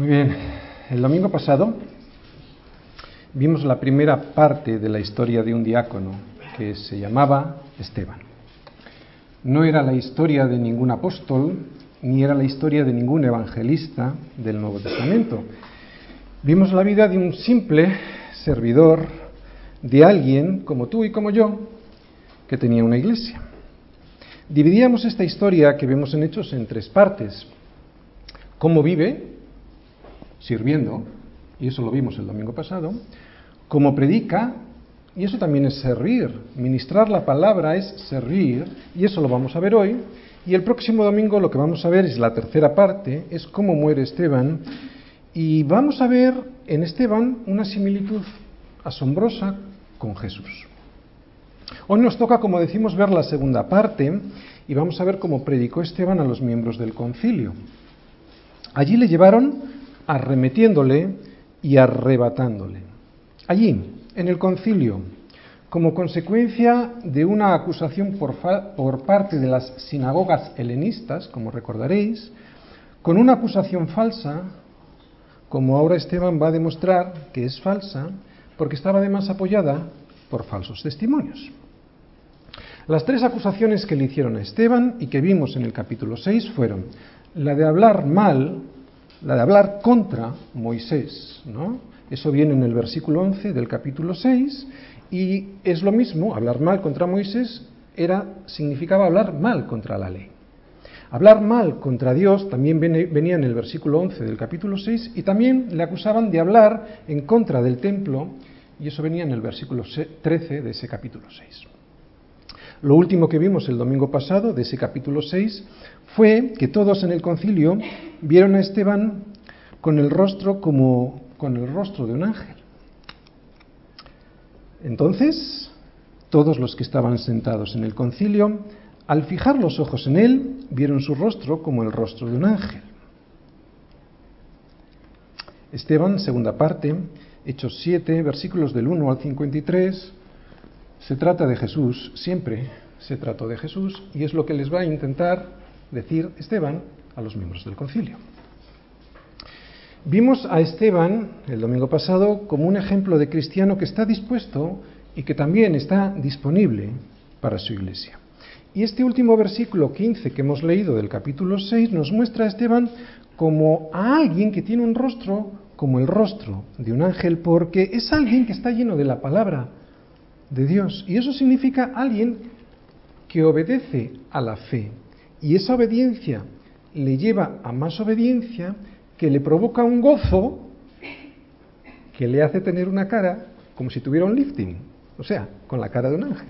Muy bien, el domingo pasado vimos la primera parte de la historia de un diácono que se llamaba Esteban. No era la historia de ningún apóstol, ni era la historia de ningún evangelista del Nuevo Testamento. Vimos la vida de un simple servidor, de alguien como tú y como yo, que tenía una iglesia. Dividíamos esta historia que vemos en Hechos en tres partes. Cómo vive, sirviendo, y eso lo vimos el domingo pasado, cómo predica, y eso también es servir. Ministrar la palabra es servir, y eso lo vamos a ver hoy. Y el próximo domingo lo que vamos a ver es la tercera parte, es cómo muere Esteban, y vamos a ver en Esteban una similitud asombrosa con Jesús. Hoy nos toca, como decimos, ver la segunda parte y vamos a ver cómo predicó Esteban a los miembros del concilio. Allí le llevaron arremetiéndole y arrebatándole. Allí, en el concilio, como consecuencia de una acusación por, parte de las sinagogas helenistas, como recordaréis, con una acusación falsa, como ahora Esteban va a demostrar que es falsa, porque estaba además apoyada por falsos testimonios. Las tres acusaciones que le hicieron a Esteban y que vimos en el capítulo 6 fueron la de hablar mal, la de hablar contra Moisés, ¿no? Eso viene en el versículo 11 del capítulo 6 y es lo mismo, hablar mal contra Moisés era significaba hablar mal contra la ley. Hablar mal contra Dios también venía en el versículo 11 del capítulo 6 y también le acusaban de hablar en contra del templo y eso venía en el versículo 13 de ese capítulo 6. Lo último que vimos el domingo pasado de ese capítulo 6 fue que todos en el concilio vieron a Esteban con el rostro como con el rostro de un ángel. Entonces, todos los que estaban sentados en el concilio, al fijar los ojos en él, vieron su rostro como el rostro de un ángel. Esteban, segunda parte, Hechos 7, versículos del 1 al 53, se trata de Jesús, siempre se trató de Jesús, y es lo que les va a intentar decir Esteban a los miembros del concilio. Vimos a Esteban el domingo pasado como un ejemplo de cristiano que está dispuesto y que también está disponible para su iglesia. Y este último versículo 15 que hemos leído del capítulo 6 nos muestra a Esteban como a alguien que tiene un rostro como el rostro de un ángel, porque es alguien que está lleno de la palabra de Dios. Y eso significa alguien que obedece a la fe. Y esa obediencia le lleva a más obediencia que le provoca un gozo que le hace tener una cara como si tuviera un lifting, o sea, con la cara de un ángel.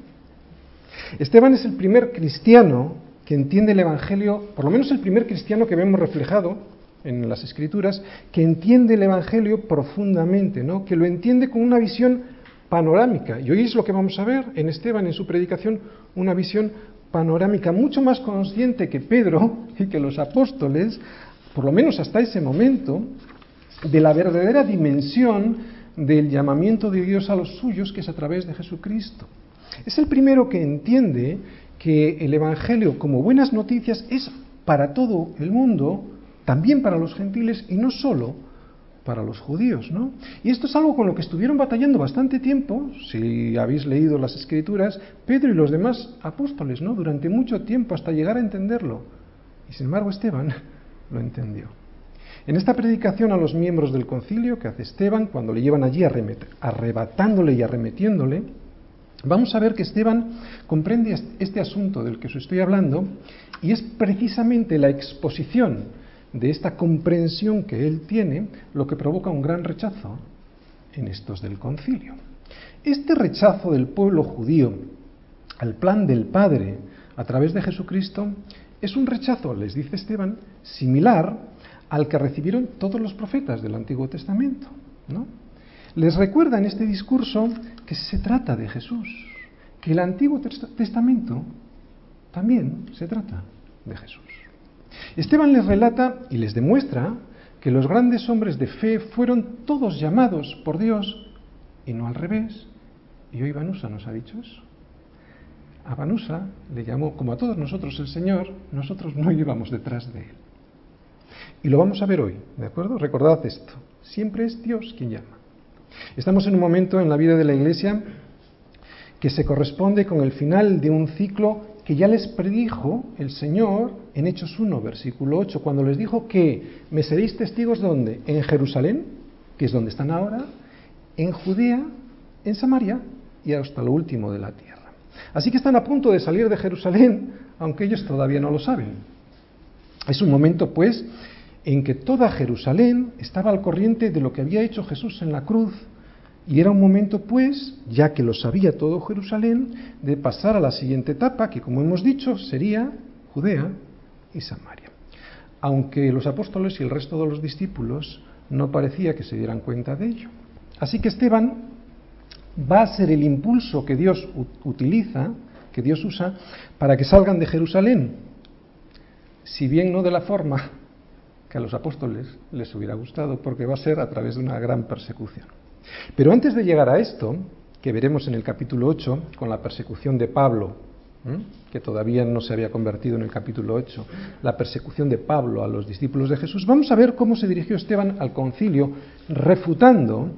Esteban es el primer cristiano que entiende el Evangelio, por lo menos el primer cristiano que vemos reflejado en las Escrituras, que entiende el Evangelio profundamente, ¿no? que lo entiende con una visión panorámica. Y hoy es lo que vamos a ver en Esteban, en su predicación, una visión panorámica mucho más consciente que Pedro y que los apóstoles, por lo menos hasta ese momento, de la verdadera dimensión del llamamiento de Dios a los suyos, que es a través de Jesucristo. Es el primero que entiende que el Evangelio como buenas noticias es para todo el mundo, también para los gentiles y no solo para los judíos, ¿no? Y esto es algo con lo que estuvieron batallando bastante tiempo, si habéis leído las escrituras, Pedro y los demás apóstoles, ¿no? Durante mucho tiempo hasta llegar a entenderlo. Y sin embargo Esteban lo entendió. En esta predicación a los miembros del concilio que hace Esteban, cuando le llevan allí arrebatándole y arremetiéndole, vamos a ver que Esteban comprende este asunto del que os estoy hablando y es precisamente la exposición de esta comprensión que él tiene, lo que provoca un gran rechazo en estos del concilio. Este rechazo del pueblo judío al plan del Padre a través de Jesucristo es un rechazo, les dice Esteban, similar al que recibieron todos los profetas del Antiguo Testamento. ¿no? Les recuerda en este discurso que se trata de Jesús, que el Antiguo Testamento también se trata de Jesús. Esteban les relata y les demuestra que los grandes hombres de fe fueron todos llamados por Dios y no al revés. Y hoy Vanusa nos ha dicho eso. A Vanusa le llamó, como a todos nosotros el Señor, nosotros no íbamos detrás de él. Y lo vamos a ver hoy, ¿de acuerdo? Recordad esto, siempre es Dios quien llama. Estamos en un momento en la vida de la Iglesia que se corresponde con el final de un ciclo que ya les predijo el Señor en Hechos 1, versículo 8, cuando les dijo que me seréis testigos ¿dónde? En Jerusalén, que es donde están ahora, en Judea, en Samaria y hasta lo último de la tierra. Así que están a punto de salir de Jerusalén, aunque ellos todavía no lo saben. Es un momento, pues, en que toda Jerusalén estaba al corriente de lo que había hecho Jesús en la cruz, y era un momento, pues, ya que lo sabía todo Jerusalén, de pasar a la siguiente etapa, que como hemos dicho, sería Judea y Samaria. Aunque los apóstoles y el resto de los discípulos no parecía que se dieran cuenta de ello. Así que Esteban va a ser el impulso que Dios utiliza, que Dios usa, para que salgan de Jerusalén. Si bien no de la forma que a los apóstoles les hubiera gustado, porque va a ser a través de una gran persecución. Pero antes de llegar a esto, que veremos en el capítulo 8, con la persecución de Pablo, que todavía no se había convertido en el capítulo 8, la persecución de Pablo a los discípulos de Jesús, vamos a ver cómo se dirigió Esteban al concilio, refutando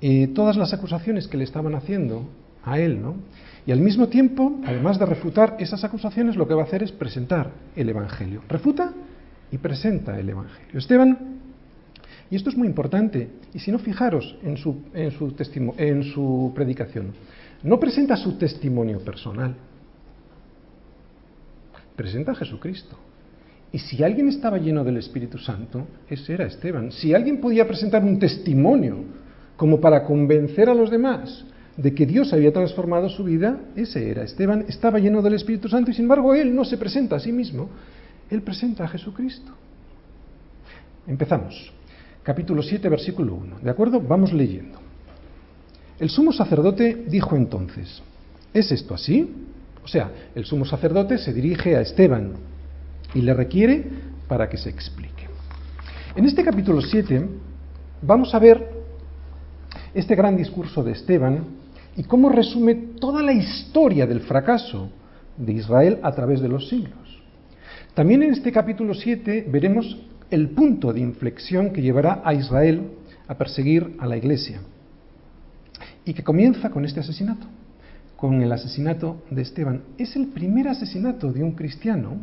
eh, todas las acusaciones que le estaban haciendo a él, ¿no? Y al mismo tiempo, además de refutar esas acusaciones, lo que va a hacer es presentar el Evangelio. Refuta y presenta el Evangelio. Esteban, y esto es muy importante, y si no, fijaros en su, en su, en su predicación, no presenta su testimonio personal, presenta a Jesucristo. Y si alguien estaba lleno del Espíritu Santo, ese era Esteban. Si alguien podía presentar un testimonio como para convencer a los demás de que Dios había transformado su vida, ese era. Esteban estaba lleno del Espíritu Santo y sin embargo él no se presenta a sí mismo, él presenta a Jesucristo. Empezamos. Capítulo 7, versículo 1. ¿De acuerdo? Vamos leyendo. El sumo sacerdote dijo entonces, ¿es esto así? O sea, el sumo sacerdote se dirige a Esteban y le requiere para que se explique. En este capítulo 7 vamos a ver este gran discurso de Esteban y cómo resume toda la historia del fracaso de Israel a través de los siglos. También en este capítulo 7 veremos el punto de inflexión que llevará a Israel a perseguir a la iglesia y que comienza con este asesinato, con el asesinato de Esteban. Es el primer asesinato de un cristiano,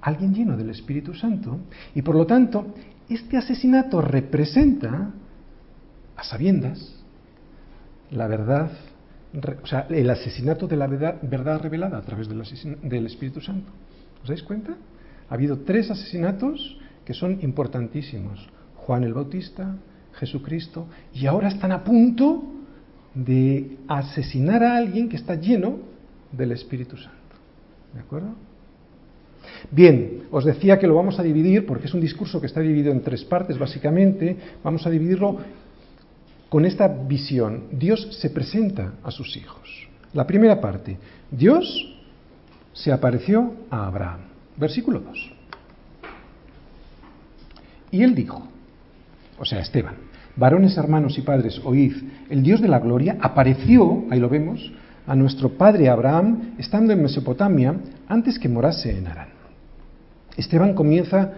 alguien lleno del Espíritu Santo, y por lo tanto este asesinato representa a sabiendas la verdad, o sea, el asesinato de la verdad, revelada a través del, Espíritu Santo. ¿Os dais cuenta? Ha habido tres asesinatos que son importantísimos. Juan el Bautista, Jesucristo, y ahora están a punto de asesinar a alguien que está lleno del Espíritu Santo. ¿De acuerdo? Bien, os decía que lo vamos a dividir, porque es un discurso que está dividido en tres partes, básicamente. Vamos a dividirlo con esta visión, Dios se presenta a sus hijos. La primera parte, Dios se apareció a Abraham. Versículo 2. Y él dijo, o sea, Esteban, varones hermanos y padres, oíd, el Dios de la gloria apareció, ahí lo vemos, a nuestro padre Abraham estando en Mesopotamia antes que morase en Arán. Esteban comienza,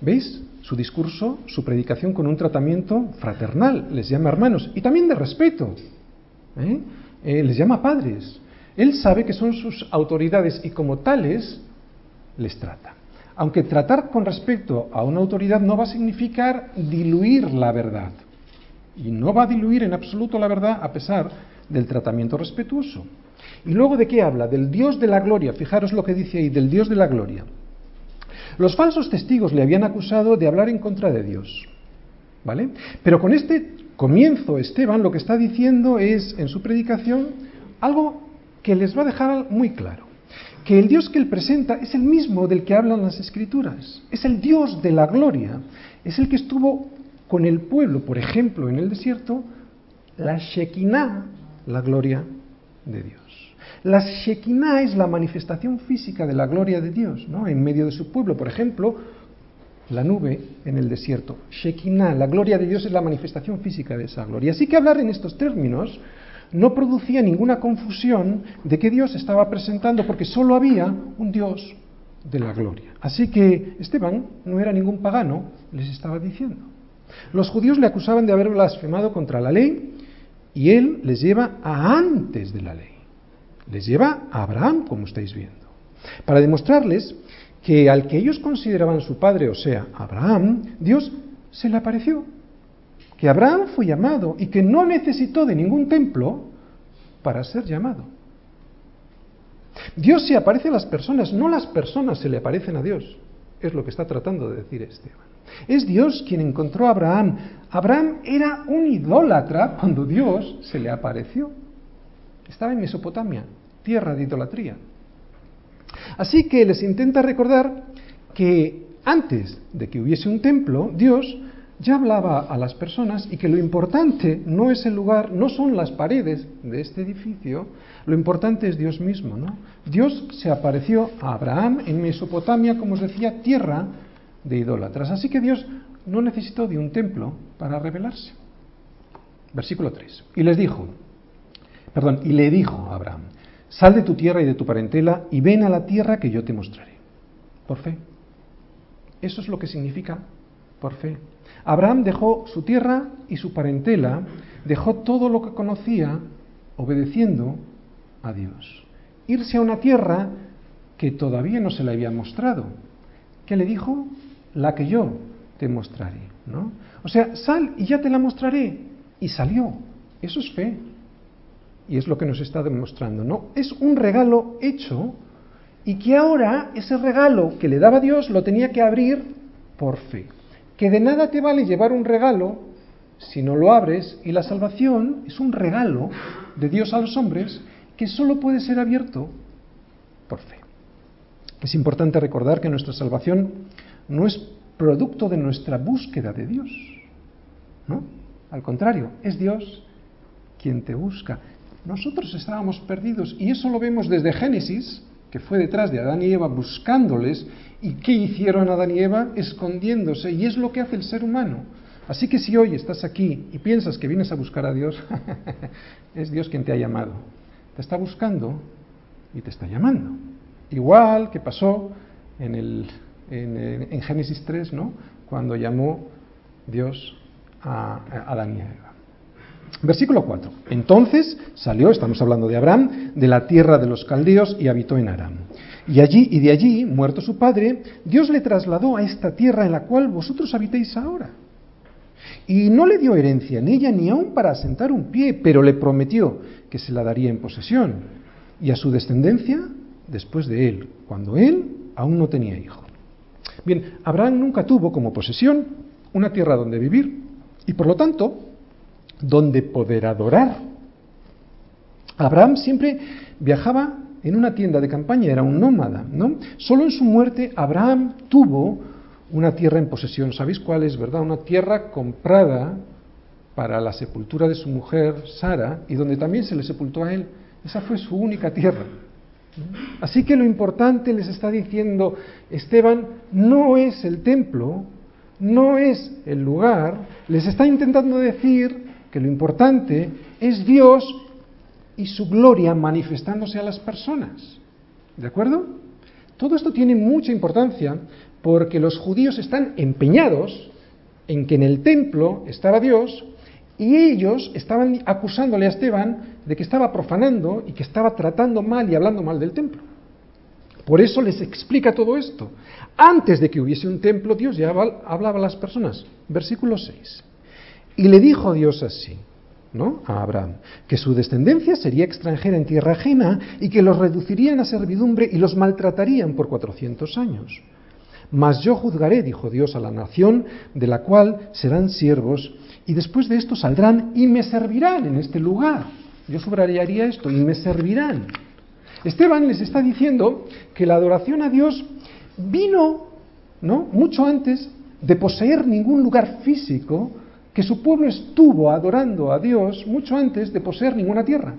¿veis? su discurso, su predicación con un tratamiento fraternal, les llama hermanos y también de respeto, ¿eh? Eh, les llama padres. Él sabe que son sus autoridades y como tales les trata. Aunque tratar con respecto a una autoridad no va a significar diluir la verdad. Y no va a diluir en absoluto la verdad a pesar del tratamiento respetuoso. ¿Y luego de qué habla? Del Dios de la gloria. Fijaros lo que dice ahí, del Dios de la gloria. Los falsos testigos le habían acusado de hablar en contra de Dios. ¿Vale? Pero con este comienzo, Esteban lo que está diciendo es, en su predicación, algo que les va a dejar muy claro. Que el Dios que él presenta es el mismo del que hablan las Escrituras. Es el Dios de la gloria. Es el que estuvo con el pueblo, por ejemplo, en el desierto, la Shekinah, la gloria de Dios. La Shekinah es la manifestación física de la gloria de Dios, ¿no? En medio de su pueblo, por ejemplo, la nube en el desierto. Shekinah, la gloria de Dios es la manifestación física de esa gloria. Así que hablar en estos términos no producía ninguna confusión de que Dios estaba presentando, porque solo había un Dios de la gloria. Así que Esteban no era ningún pagano, les estaba diciendo. Los judíos le acusaban de haber blasfemado contra la ley y él les lleva a antes de la ley. Les lleva a Abraham, como estáis viendo. Para demostrarles que al que ellos consideraban su padre, o sea, Abraham, Dios se le apareció. Que Abraham fue llamado y que no necesitó de ningún templo para ser llamado. Dios se aparece a las personas, no las personas se le aparecen a Dios. Es lo que está tratando de decir Esteban. Es Dios quien encontró a Abraham. Abraham era un idólatra cuando Dios se le apareció. Estaba en Mesopotamia, tierra de idolatría. Así que les intenta recordar que antes de que hubiese un templo, Dios ya hablaba a las personas y que lo importante no es el lugar, no son las paredes de este edificio, lo importante es Dios mismo, ¿no? Dios se apareció a Abraham en Mesopotamia, como os decía, tierra de idólatras. Así que Dios no necesitó de un templo para revelarse. Versículo 3. Y les dijo, perdón, y le dijo a Abraham, sal de tu tierra y de tu parentela y ven a la tierra que yo te mostraré. Por fe. Eso es lo que significa por fe. Abraham dejó su tierra y su parentela, dejó todo lo que conocía, obedeciendo a Dios. Irse a una tierra que todavía no se le había mostrado. ¿Qué le dijo? La que yo te mostraré, ¿no? O sea, sal y ya te la mostraré. Y salió. Eso es fe. Y es lo que nos está demostrando, ¿no? Es un regalo hecho y que ahora ese regalo que le daba Dios lo tenía que abrir por fe que de nada te vale llevar un regalo si no lo abres y la salvación es un regalo de Dios a los hombres que solo puede ser abierto por fe. Es importante recordar que nuestra salvación no es producto de nuestra búsqueda de Dios, ¿no? Al contrario, es Dios quien te busca. Nosotros estábamos perdidos y eso lo vemos desde Génesis, que fue detrás de Adán y Eva buscándoles ¿Y qué hicieron Adán y Eva? Escondiéndose. Y es lo que hace el ser humano. Así que si hoy estás aquí y piensas que vienes a buscar a Dios, es Dios quien te ha llamado. Te está buscando y te está llamando. Igual que pasó en, el, en, Génesis 3, ¿no? Cuando llamó Dios a, a Adán y Eva. Versículo 4. Entonces salió, estamos hablando de Abraham, de la tierra de los caldeos y habitó en Aram. Y allí y de allí, muerto su padre, Dios le trasladó a esta tierra en la cual vosotros habitéis ahora. Y no le dio herencia en ella ni aun para asentar un pie, pero le prometió que se la daría en posesión y a su descendencia después de él, cuando él aún no tenía hijo. Bien, Abraham nunca tuvo como posesión una tierra donde vivir y por lo tanto donde poder adorar. Abraham siempre viajaba en una tienda de campaña, era un nómada, ¿no? Solo en su muerte Abraham tuvo una tierra en posesión. ¿Sabéis cuál es, verdad? Una tierra comprada para la sepultura de su mujer Sara y donde también se le sepultó a él. Esa fue su única tierra. Así que lo importante les está diciendo Esteban no es el templo, no es el lugar, les está intentando decir que lo importante es Dios y su gloria manifestándose a las personas. ¿De acuerdo? Todo esto tiene mucha importancia porque los judíos están empeñados en que en el templo estaba Dios y ellos estaban acusándole a Esteban de que estaba profanando y que estaba tratando mal y hablando mal del templo. Por eso les explica todo esto. Antes de que hubiese un templo, Dios ya hablaba a las personas. Versículo 6. Y le dijo Dios así, ¿no? A Abraham, que su descendencia sería extranjera en tierra ajena y que los reducirían a servidumbre y los maltratarían por cuatrocientos años. Mas yo juzgaré, dijo Dios, a la nación de la cual serán siervos, y después de esto saldrán y me servirán en este lugar. Yo subrayaría esto, y me servirán. Esteban les está diciendo que la adoración a Dios vino, ¿no? Mucho antes de poseer ningún lugar físico que su pueblo estuvo adorando a Dios mucho antes de poseer ninguna tierra.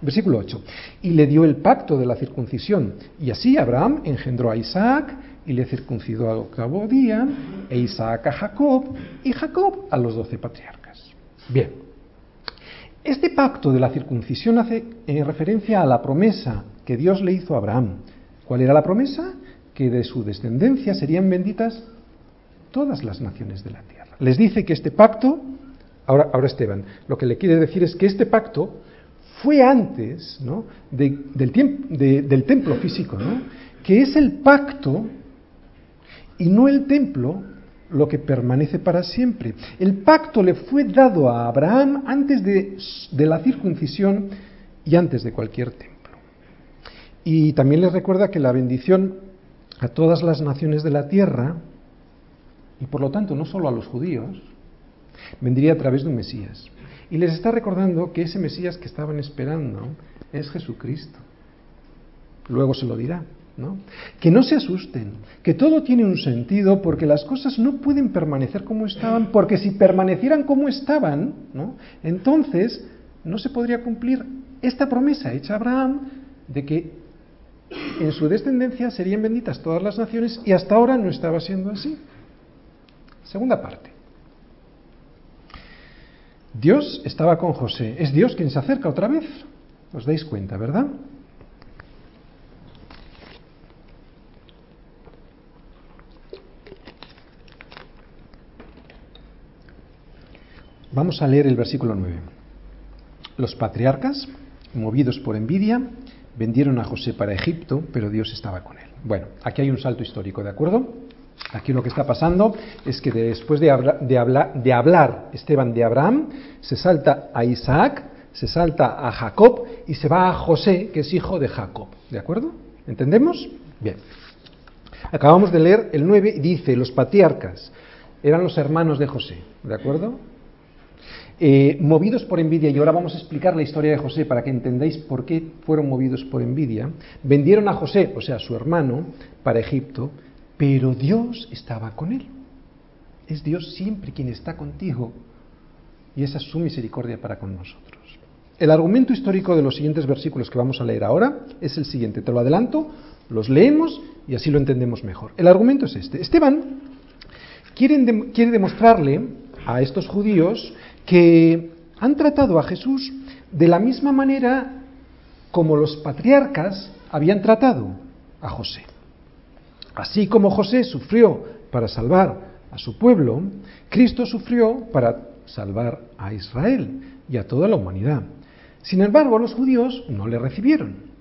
Versículo 8. Y le dio el pacto de la circuncisión. Y así Abraham engendró a Isaac y le circuncidó al cabo día, e Isaac a Jacob y Jacob a los doce patriarcas. Bien. Este pacto de la circuncisión hace referencia a la promesa que Dios le hizo a Abraham ¿Cuál era la promesa? Que de su descendencia serían benditas todas las naciones de la tierra. Les dice que este pacto, ahora, Esteban, lo que le quiere decir es que este pacto fue antes ¿no? del, templo físico, que es el pacto y no el templo lo que permanece para siempre. El pacto le fue dado a Abraham antes de, de la circuncisión y antes de cualquier templo. Y también les recuerda que la bendición a todas las naciones de la tierra, y por lo tanto no solo a los judíos, vendría a través de un Mesías. Y les está recordando que ese Mesías que estaban esperando es Jesucristo. Luego se lo dirá. ¿no? Que no se asusten, que todo tiene un sentido porque las cosas no pueden permanecer como estaban, porque si permanecieran como estaban, ¿no? entonces no se podría cumplir esta promesa hecha a Abraham de que en su descendencia serían benditas todas las naciones y hasta ahora no estaba siendo así. Segunda parte. Dios estaba con José. Es Dios quien se acerca otra vez. Os dais cuenta, ¿verdad? Vamos a leer el versículo 9. Los patriarcas, movidos por envidia, vendieron a José para Egipto, pero Dios estaba con él. Bueno, aquí hay un salto histórico, ¿de acuerdo? Aquí lo que está pasando es que después de, de, hablar Esteban de Abraham, se salta a Isaac, se salta a Jacob y se va a José, que es hijo de Jacob. ¿De acuerdo? ¿Entendemos? Bien. Acabamos de leer el 9 y dice, los patriarcas eran los hermanos de José. ¿De acuerdo? Eh, movidos por envidia, y ahora vamos a explicar la historia de José para que entendáis por qué fueron movidos por envidia, vendieron a José, o sea, a su hermano, para Egipto, pero Dios estaba con él. Es Dios siempre quien está contigo, y esa es su misericordia para con nosotros. El argumento histórico de los siguientes versículos que vamos a leer ahora es el siguiente, te lo adelanto, los leemos y así lo entendemos mejor. El argumento es este. Esteban quiere, quiere demostrarle a estos judíos que han tratado a Jesús de la misma manera como los patriarcas habían tratado a José. Así como José sufrió para salvar a su pueblo, Cristo sufrió para salvar a Israel y a toda la humanidad. Sin embargo, los judíos no le recibieron.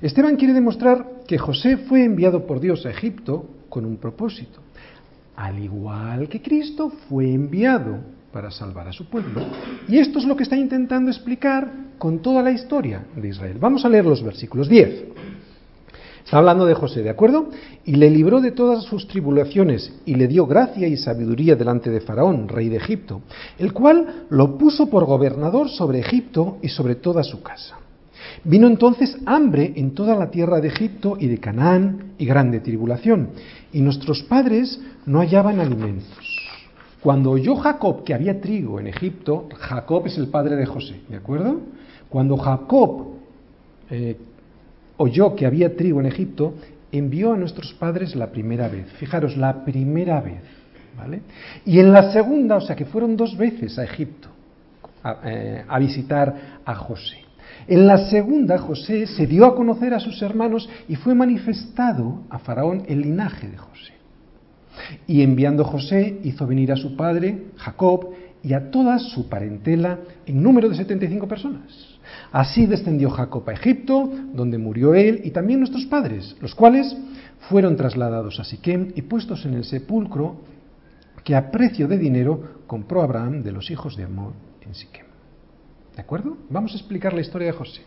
Esteban quiere demostrar que José fue enviado por Dios a Egipto con un propósito, al igual que Cristo fue enviado para salvar a su pueblo. Y esto es lo que está intentando explicar con toda la historia de Israel. Vamos a leer los versículos 10. Está hablando de José, ¿de acuerdo? Y le libró de todas sus tribulaciones y le dio gracia y sabiduría delante de Faraón, rey de Egipto, el cual lo puso por gobernador sobre Egipto y sobre toda su casa. Vino entonces hambre en toda la tierra de Egipto y de Canaán y grande tribulación, y nuestros padres no hallaban alimentos. Cuando oyó Jacob que había trigo en Egipto, Jacob es el padre de José, ¿de acuerdo? Cuando Jacob eh, oyó que había trigo en Egipto, envió a nuestros padres la primera vez. Fijaros, la primera vez, ¿vale? Y en la segunda, o sea que fueron dos veces a Egipto a, eh, a visitar a José. En la segunda, José se dio a conocer a sus hermanos y fue manifestado a Faraón el linaje de José. Y enviando José hizo venir a su padre, Jacob, y a toda su parentela en número de 75 personas. Así descendió Jacob a Egipto, donde murió él y también nuestros padres, los cuales fueron trasladados a Siquem y puestos en el sepulcro que a precio de dinero compró Abraham de los hijos de Amor en Siquem. ¿De acuerdo? Vamos a explicar la historia de José.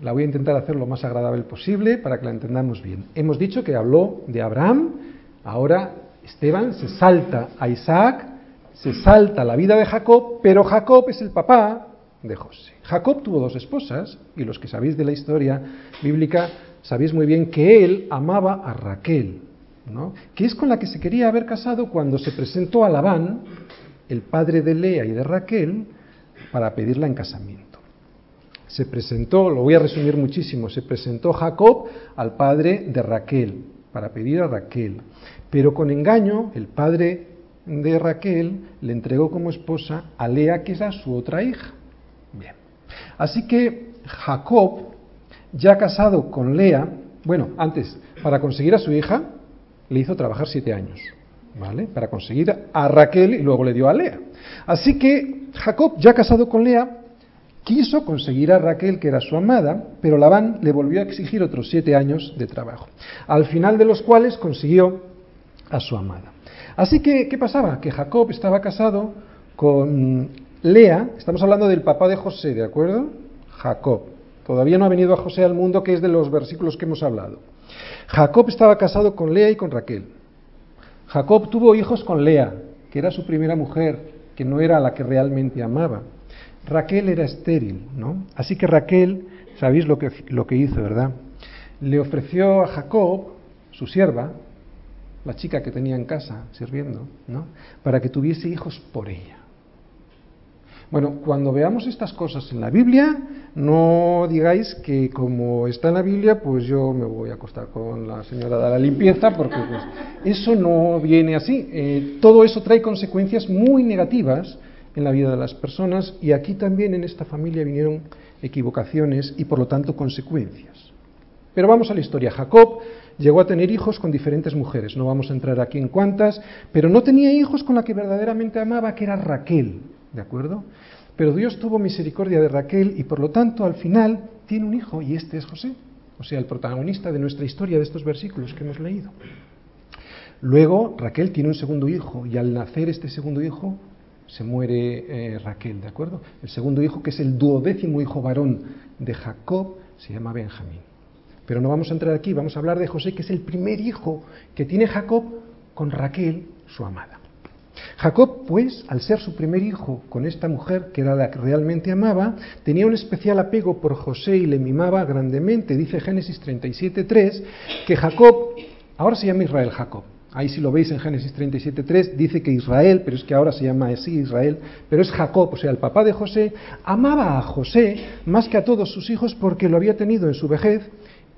La voy a intentar hacer lo más agradable posible para que la entendamos bien. Hemos dicho que habló de Abraham, Ahora Esteban se salta a Isaac, se salta la vida de Jacob, pero Jacob es el papá de José. Jacob tuvo dos esposas, y los que sabéis de la historia bíblica sabéis muy bien que él amaba a Raquel, ¿no? que es con la que se quería haber casado cuando se presentó a Labán, el padre de Lea y de Raquel, para pedirla en casamiento. Se presentó, lo voy a resumir muchísimo, se presentó Jacob al padre de Raquel, para pedir a Raquel. Pero con engaño, el padre de Raquel le entregó como esposa a Lea, que era su otra hija. Bien. Así que Jacob, ya casado con Lea, Bueno, antes, para conseguir a su hija, le hizo trabajar siete años, ¿vale? Para conseguir a Raquel y luego le dio a Lea. Así que Jacob, ya casado con Lea, quiso conseguir a Raquel, que era su amada, pero Labán le volvió a exigir otros siete años de trabajo, al final de los cuales consiguió a su amada. Así que, ¿qué pasaba? Que Jacob estaba casado con Lea, estamos hablando del papá de José, ¿de acuerdo? Jacob. Todavía no ha venido a José al mundo, que es de los versículos que hemos hablado. Jacob estaba casado con Lea y con Raquel. Jacob tuvo hijos con Lea, que era su primera mujer, que no era la que realmente amaba. Raquel era estéril, ¿no? Así que Raquel, sabéis lo que, lo que hizo, ¿verdad? Le ofreció a Jacob, su sierva, la chica que tenía en casa sirviendo, ¿no? Para que tuviese hijos por ella. Bueno, cuando veamos estas cosas en la Biblia, no digáis que como está en la Biblia, pues yo me voy a acostar con la señora de la limpieza, porque pues, eso no viene así. Eh, todo eso trae consecuencias muy negativas en la vida de las personas y aquí también en esta familia vinieron equivocaciones y por lo tanto consecuencias. Pero vamos a la historia. Jacob llegó a tener hijos con diferentes mujeres, no vamos a entrar aquí en cuántas, pero no tenía hijos con la que verdaderamente amaba, que era Raquel, ¿de acuerdo? Pero Dios tuvo misericordia de Raquel y por lo tanto al final tiene un hijo y este es José, o sea, el protagonista de nuestra historia de estos versículos que hemos leído. Luego Raquel tiene un segundo hijo y al nacer este segundo hijo se muere eh, Raquel, ¿de acuerdo? El segundo hijo, que es el duodécimo hijo varón de Jacob, se llama Benjamín. Pero no vamos a entrar aquí, vamos a hablar de José, que es el primer hijo que tiene Jacob con Raquel, su amada. Jacob, pues, al ser su primer hijo con esta mujer, que era la que realmente amaba, tenía un especial apego por José y le mimaba grandemente. Dice Génesis 37.3 que Jacob, ahora se llama Israel Jacob, Ahí si lo veis en Génesis 37.3, dice que Israel, pero es que ahora se llama así Israel, pero es Jacob, o sea, el papá de José, amaba a José más que a todos sus hijos porque lo había tenido en su vejez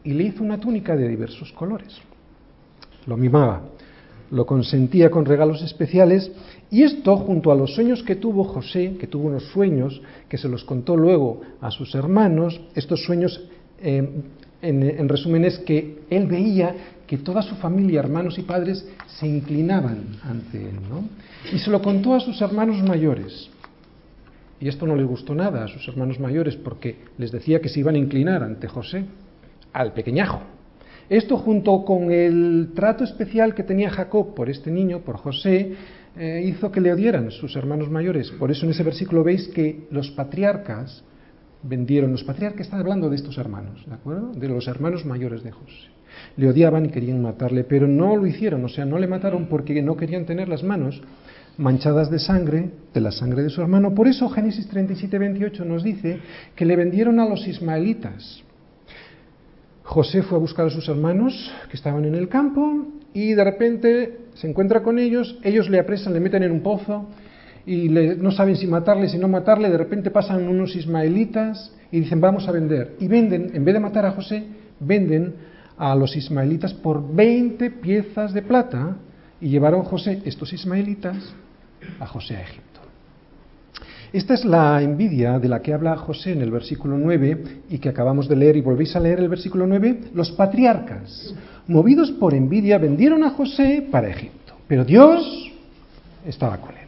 y le hizo una túnica de diversos colores. Lo mimaba, lo consentía con regalos especiales y esto junto a los sueños que tuvo José, que tuvo unos sueños que se los contó luego a sus hermanos, estos sueños en, en, resumen es que él veía que toda su familia, hermanos y padres, se inclinaban ante él, ¿no? Y se lo contó a sus hermanos mayores. Y esto no les gustó nada a sus hermanos mayores porque les decía que se iban a inclinar ante José, al pequeñajo. Esto junto con el trato especial que tenía Jacob por este niño, por José, eh, hizo que le odiaran sus hermanos mayores. Por eso en ese versículo veis que los patriarcas vendieron, los patriarcas están hablando de estos hermanos, ¿de acuerdo? De los hermanos mayores de José le odiaban y querían matarle, pero no lo hicieron, o sea, no le mataron porque no querían tener las manos manchadas de sangre, de la sangre de su hermano. Por eso Génesis 37, 28 nos dice que le vendieron a los ismaelitas. José fue a buscar a sus hermanos que estaban en el campo y de repente se encuentra con ellos, ellos le apresan, le meten en un pozo y no saben si matarle, si no matarle, de repente pasan unos ismaelitas y dicen vamos a vender. Y venden, en vez de matar a José, venden a los ismaelitas por 20 piezas de plata y llevaron José, estos ismaelitas, a José a Egipto. Esta es la envidia de la que habla José en el versículo 9 y que acabamos de leer y volvéis a leer el versículo 9. Los patriarcas, movidos por envidia, vendieron a José para Egipto, pero Dios estaba con él.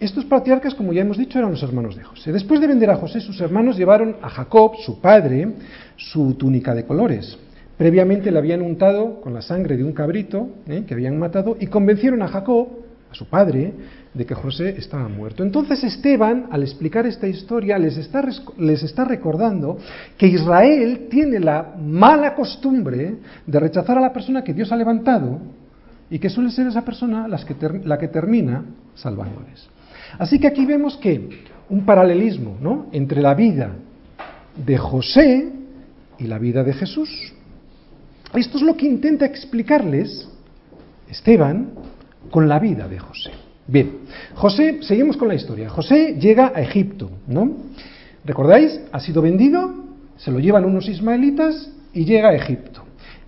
Estos patriarcas, como ya hemos dicho, eran los hermanos de José. Después de vender a José, sus hermanos llevaron a Jacob, su padre, su túnica de colores. Previamente le habían untado con la sangre de un cabrito ¿eh? que habían matado y convencieron a Jacob, a su padre, de que José estaba muerto. Entonces Esteban, al explicar esta historia, les está, les está recordando que Israel tiene la mala costumbre de rechazar a la persona que Dios ha levantado y que suele ser esa persona la que, la que termina salvándoles. Así que aquí vemos que un paralelismo ¿no? entre la vida de José y la vida de Jesús. Esto es lo que intenta explicarles Esteban con la vida de José. Bien, José, seguimos con la historia. José llega a Egipto, ¿no? ¿Recordáis? Ha sido vendido, se lo llevan unos ismaelitas y llega a Egipto.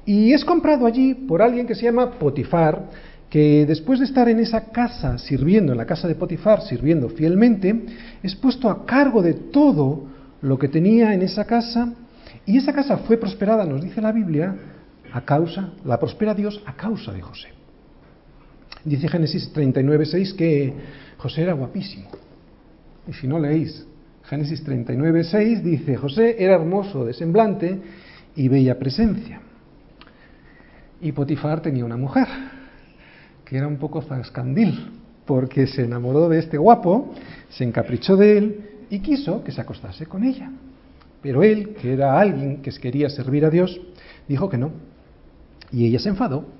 Y es comprado allí por alguien que se llama Potifar, que después de estar en esa casa sirviendo, en la casa de Potifar, sirviendo fielmente, es puesto a cargo de todo lo que tenía en esa casa. Y esa casa fue prosperada, nos dice la Biblia, a causa, la prospera Dios a causa de José. Dice Génesis 39.6 que José era guapísimo. Y si no leéis Génesis 39.6 dice, José era hermoso de semblante y bella presencia. Y Potifar tenía una mujer, que era un poco zascandil, porque se enamoró de este guapo, se encaprichó de él y quiso que se acostase con ella. Pero él, que era alguien que quería servir a Dios, dijo que no. Y ella se enfadó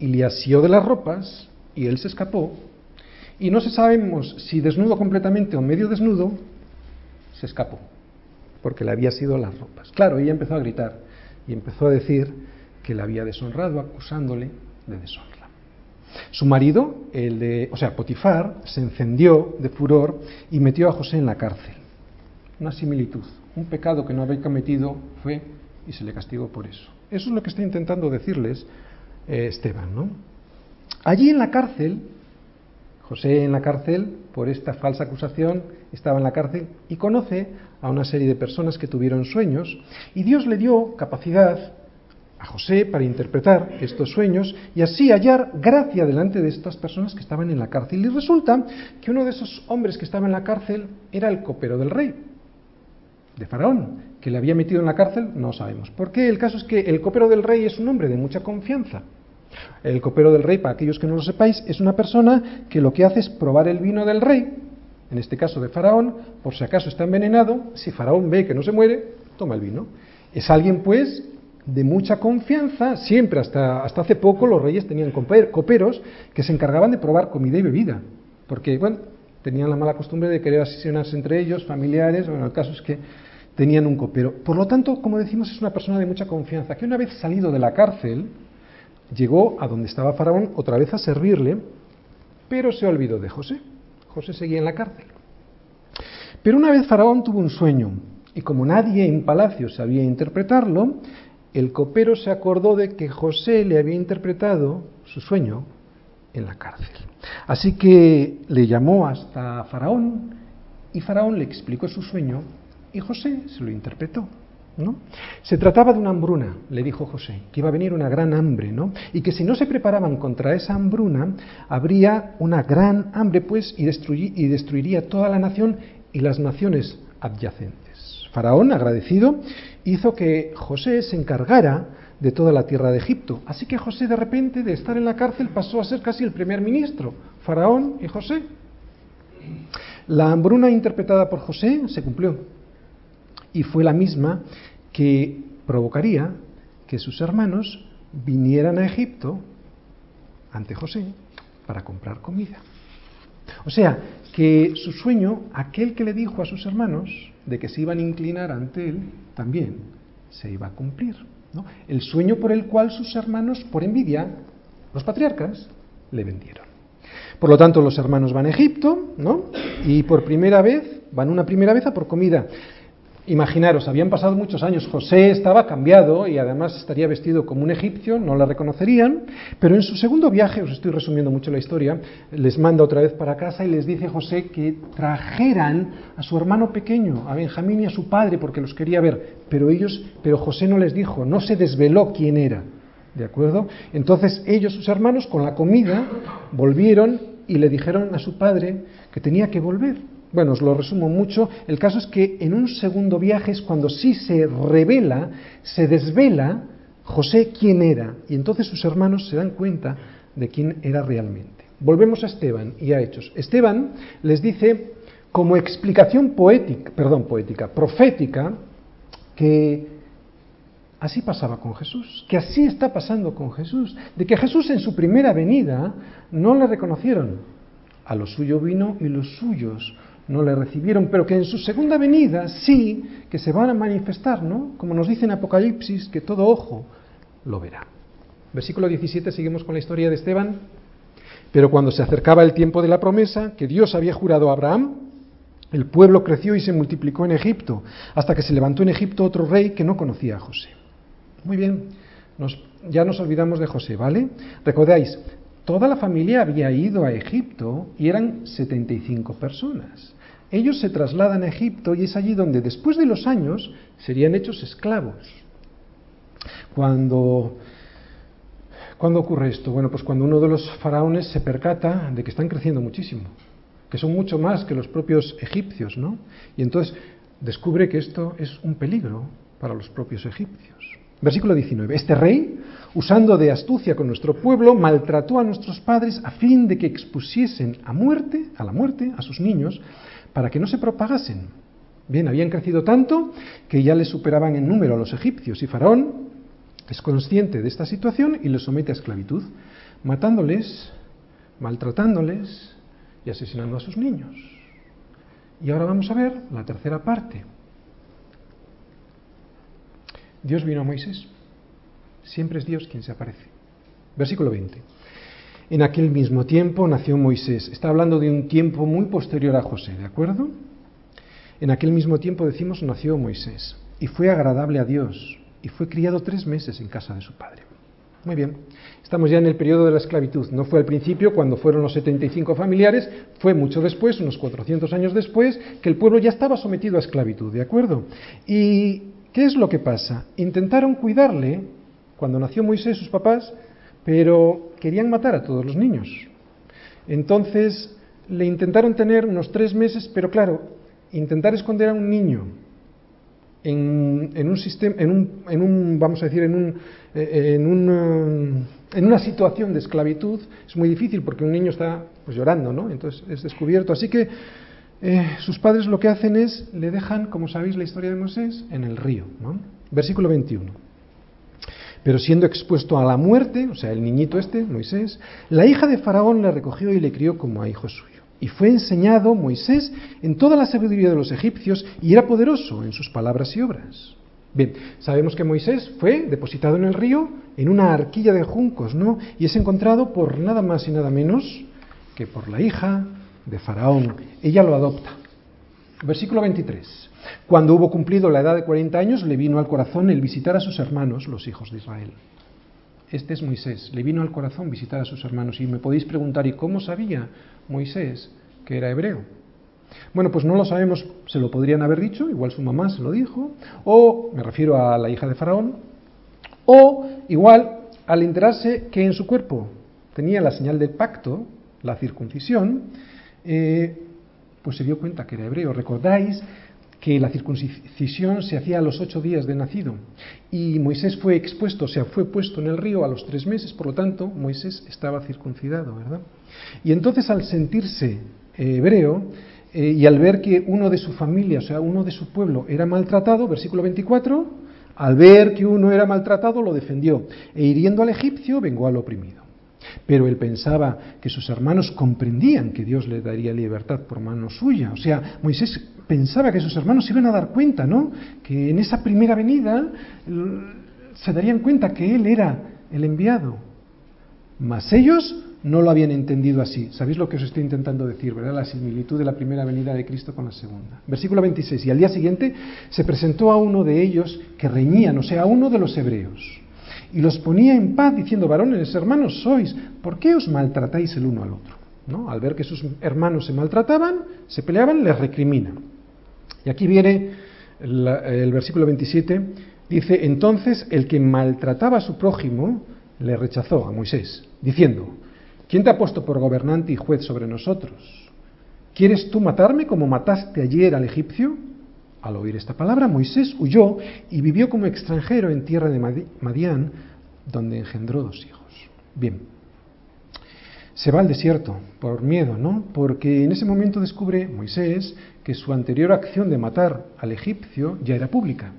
y le asió de las ropas y él se escapó. Y no se sabemos si desnudo completamente o medio desnudo, se escapó, porque le había sido las ropas. Claro, ella empezó a gritar y empezó a decir que le había deshonrado, acusándole de deshonra. Su marido, el de, o sea, Potifar, se encendió de furor y metió a José en la cárcel. Una similitud, un pecado que no había cometido fue y se le castigó por eso. Eso es lo que está intentando decirles eh, Esteban, ¿no? Allí en la cárcel, José en la cárcel, por esta falsa acusación, estaba en la cárcel y conoce a una serie de personas que tuvieron sueños y Dios le dio capacidad a José para interpretar estos sueños y así hallar gracia delante de estas personas que estaban en la cárcel. Y resulta que uno de esos hombres que estaba en la cárcel era el copero del rey, de Faraón, que le había metido en la cárcel, no sabemos. ¿Por qué? El caso es que el copero del rey es un hombre de mucha confianza. El copero del rey, para aquellos que no lo sepáis, es una persona que lo que hace es probar el vino del rey, en este caso de Faraón, por si acaso está envenenado, si Faraón ve que no se muere, toma el vino. Es alguien, pues, de mucha confianza, siempre hasta, hasta hace poco los reyes tenían coperos que se encargaban de probar comida y bebida, porque, bueno, tenían la mala costumbre de querer asesinarse entre ellos, familiares, bueno, el caso es que tenían un copero. Por lo tanto, como decimos, es una persona de mucha confianza, que una vez salido de la cárcel, llegó a donde estaba Faraón otra vez a servirle, pero se olvidó de José. José seguía en la cárcel. Pero una vez Faraón tuvo un sueño, y como nadie en palacio sabía interpretarlo, el copero se acordó de que José le había interpretado su sueño en la cárcel. Así que le llamó hasta Faraón y Faraón le explicó su sueño y José se lo interpretó. ¿no? Se trataba de una hambruna, le dijo José, que iba a venir una gran hambre, ¿no? Y que si no se preparaban contra esa hambruna, habría una gran hambre, pues, y, y destruiría toda la nación y las naciones adyacentes. Faraón, agradecido, hizo que José se encargara de toda la tierra de Egipto. Así que José de repente de estar en la cárcel pasó a ser casi el primer ministro, Faraón y José. La hambruna interpretada por José se cumplió y fue la misma que provocaría que sus hermanos vinieran a Egipto ante José para comprar comida. O sea, que su sueño, aquel que le dijo a sus hermanos de que se iban a inclinar ante él, también se iba a cumplir. El sueño por el cual sus hermanos, por envidia, los patriarcas, le vendieron. Por lo tanto, los hermanos van a Egipto, ¿no? Y por primera vez, van una primera vez a por comida. Imaginaros, habían pasado muchos años, José estaba cambiado y además estaría vestido como un egipcio, no la reconocerían, pero en su segundo viaje, os estoy resumiendo mucho la historia, les manda otra vez para casa y les dice José que trajeran a su hermano pequeño, a Benjamín y a su padre, porque los quería ver, pero ellos, pero José no les dijo, no se desveló quién era, ¿de acuerdo? Entonces ellos, sus hermanos, con la comida, volvieron y le dijeron a su padre que tenía que volver bueno, os lo resumo mucho. El caso es que en un segundo viaje es cuando sí se revela, se desvela José quién era. Y entonces sus hermanos se dan cuenta de quién era realmente. Volvemos a Esteban y a Hechos. Esteban les dice como explicación poética, perdón, poética, profética, que así pasaba con Jesús, que así está pasando con Jesús, de que Jesús en su primera venida no le reconocieron. A lo suyo vino y los suyos no le recibieron, pero que en su segunda venida sí que se van a manifestar, ¿no? Como nos dice en Apocalipsis, que todo ojo lo verá. Versículo 17, seguimos con la historia de Esteban. Pero cuando se acercaba el tiempo de la promesa que Dios había jurado a Abraham, el pueblo creció y se multiplicó en Egipto, hasta que se levantó en Egipto otro rey que no conocía a José. Muy bien, ya nos olvidamos de José, ¿vale? Recordáis, toda la familia había ido a Egipto y eran 75 personas. Ellos se trasladan a Egipto y es allí donde después de los años serían hechos esclavos. Cuando, ¿Cuándo ocurre esto? Bueno, pues cuando uno de los faraones se percata de que están creciendo muchísimo, que son mucho más que los propios egipcios, ¿no? Y entonces descubre que esto es un peligro para los propios egipcios. Versículo 19. Este rey, usando de astucia con nuestro pueblo, maltrató a nuestros padres a fin de que expusiesen a muerte, a la muerte, a sus niños, para que no se propagasen. Bien, habían crecido tanto que ya les superaban en número a los egipcios y Faraón es consciente de esta situación y los somete a esclavitud, matándoles, maltratándoles y asesinando a sus niños. Y ahora vamos a ver la tercera parte. Dios vino a Moisés. Siempre es Dios quien se aparece. Versículo 20. En aquel mismo tiempo nació Moisés. Está hablando de un tiempo muy posterior a José, ¿de acuerdo? En aquel mismo tiempo decimos nació Moisés y fue agradable a Dios y fue criado tres meses en casa de su padre. Muy bien, estamos ya en el periodo de la esclavitud. No fue al principio cuando fueron los 75 familiares, fue mucho después, unos 400 años después, que el pueblo ya estaba sometido a esclavitud, ¿de acuerdo? ¿Y qué es lo que pasa? Intentaron cuidarle cuando nació Moisés, sus papás, pero querían matar a todos los niños. Entonces le intentaron tener unos tres meses, pero claro, intentar esconder a un niño en, un sistema, en un, en un, vamos a decir, en un, eh, en, un, en una situación de esclavitud es muy difícil porque un niño está pues, llorando, ¿no? Entonces es descubierto. Así que eh, sus padres lo que hacen es le dejan, como sabéis la historia de Moisés, en el río, ¿no? Versículo 21. Pero siendo expuesto a la muerte, o sea, el niñito este, Moisés, la hija de Faraón le recogió y le crió como a hijo suyo. Y fue enseñado Moisés en toda la sabiduría de los egipcios y era poderoso en sus palabras y obras. Bien, sabemos que Moisés fue depositado en el río en una arquilla de juncos, ¿no? Y es encontrado por nada más y nada menos que por la hija de Faraón. Ella lo adopta. Versículo 23. Cuando hubo cumplido la edad de 40 años, le vino al corazón el visitar a sus hermanos, los hijos de Israel. Este es Moisés. Le vino al corazón visitar a sus hermanos. Y me podéis preguntar, ¿y cómo sabía Moisés que era hebreo? Bueno, pues no lo sabemos, se lo podrían haber dicho, igual su mamá se lo dijo, o me refiero a la hija de Faraón, o igual al enterarse que en su cuerpo tenía la señal del pacto, la circuncisión, eh, pues se dio cuenta que era hebreo. Recordáis que la circuncisión se hacía a los ocho días de nacido y Moisés fue expuesto, o sea, fue puesto en el río a los tres meses, por lo tanto, Moisés estaba circuncidado, ¿verdad? Y entonces al sentirse eh, hebreo eh, y al ver que uno de su familia, o sea, uno de su pueblo era maltratado, versículo 24, al ver que uno era maltratado lo defendió e hiriendo al egipcio vengó al oprimido. Pero él pensaba que sus hermanos comprendían que Dios le daría libertad por mano suya. O sea, Moisés pensaba que sus hermanos se iban a dar cuenta, ¿no? Que en esa primera venida se darían cuenta que él era el enviado. Mas ellos no lo habían entendido así. ¿Sabéis lo que os estoy intentando decir, verdad? La similitud de la primera venida de Cristo con la segunda. Versículo 26. Y al día siguiente se presentó a uno de ellos que reñían, o sea, a uno de los hebreos. Y los ponía en paz diciendo, varones, hermanos sois, ¿por qué os maltratáis el uno al otro? ¿No? Al ver que sus hermanos se maltrataban, se peleaban, les recrimina. Y aquí viene el versículo 27, dice, entonces el que maltrataba a su prójimo le rechazó a Moisés, diciendo, ¿quién te ha puesto por gobernante y juez sobre nosotros? ¿Quieres tú matarme como mataste ayer al egipcio? Al oír esta palabra, Moisés huyó y vivió como extranjero en tierra de Madián, donde engendró dos hijos. Bien, se va al desierto por miedo, ¿no? Porque en ese momento descubre Moisés que su anterior acción de matar al egipcio ya era pública.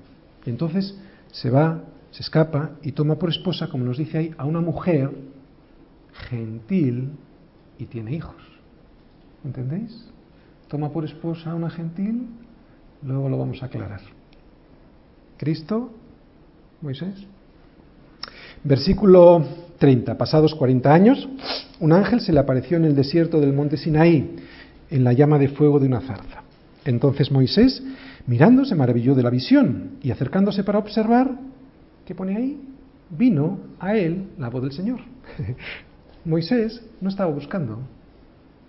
Y entonces se va, se escapa y toma por esposa, como nos dice ahí, a una mujer gentil y tiene hijos. ¿Entendéis? Toma por esposa a una gentil, luego lo vamos a aclarar. Cristo, Moisés. Versículo 30. Pasados 40 años, un ángel se le apareció en el desierto del monte Sinaí, en la llama de fuego de una zarza. Entonces Moisés, mirando, se maravilló de la visión y acercándose para observar, ¿qué pone ahí? Vino a él la voz del Señor. Moisés no estaba buscando,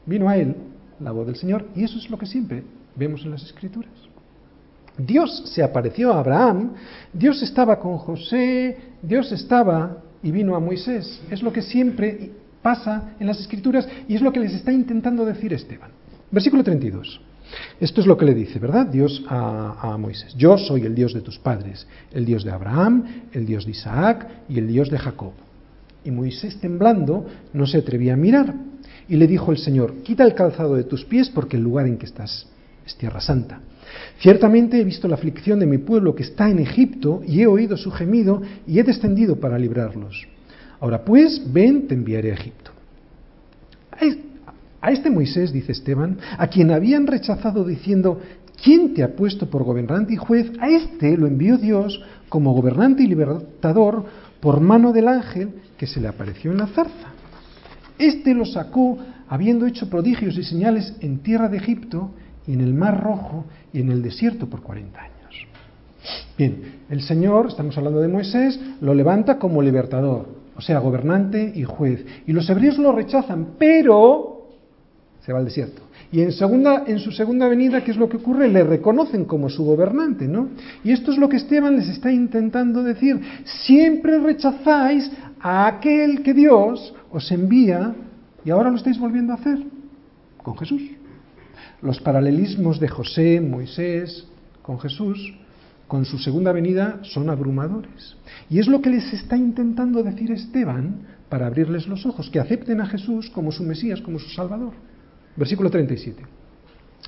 vino a él la voz del Señor y eso es lo que siempre vemos en las Escrituras. Dios se apareció a Abraham, Dios estaba con José, Dios estaba y vino a Moisés. Es lo que siempre pasa en las escrituras y es lo que les está intentando decir Esteban. Versículo 32. Esto es lo que le dice, ¿verdad? Dios a, a, Moisés. Yo soy el Dios de tus padres, el Dios de Abraham, el Dios de Isaac y el Dios de Jacob. Y Moisés, temblando, no se atrevía a mirar. Y le dijo el Señor, quita el calzado de tus pies porque el lugar en que estás es tierra santa. Ciertamente he visto la aflicción de mi pueblo que está en Egipto y he oído su gemido y he descendido para librarlos. Ahora pues, ven, te enviaré a Egipto. A este Moisés, dice Esteban, a quien habían rechazado diciendo, ¿quién te ha puesto por gobernante y juez? A este lo envió Dios como gobernante y libertador por mano del ángel que se le apareció en la zarza. Este lo sacó habiendo hecho prodigios y señales en tierra de Egipto y en el Mar Rojo y en el desierto por 40 años. Bien, el Señor, estamos hablando de Moisés, lo levanta como libertador, o sea, gobernante y juez. Y los hebreos lo rechazan, pero se va al desierto. Y en, segunda, en su segunda venida, ¿qué es lo que ocurre? Le reconocen como su gobernante, ¿no? Y esto es lo que Esteban les está intentando decir. Siempre rechazáis a aquel que Dios os envía y ahora lo estáis volviendo a hacer con Jesús. Los paralelismos de José, Moisés, con Jesús, con su segunda venida, son abrumadores. Y es lo que les está intentando decir Esteban para abrirles los ojos, que acepten a Jesús como su Mesías, como su Salvador. Versículo 37.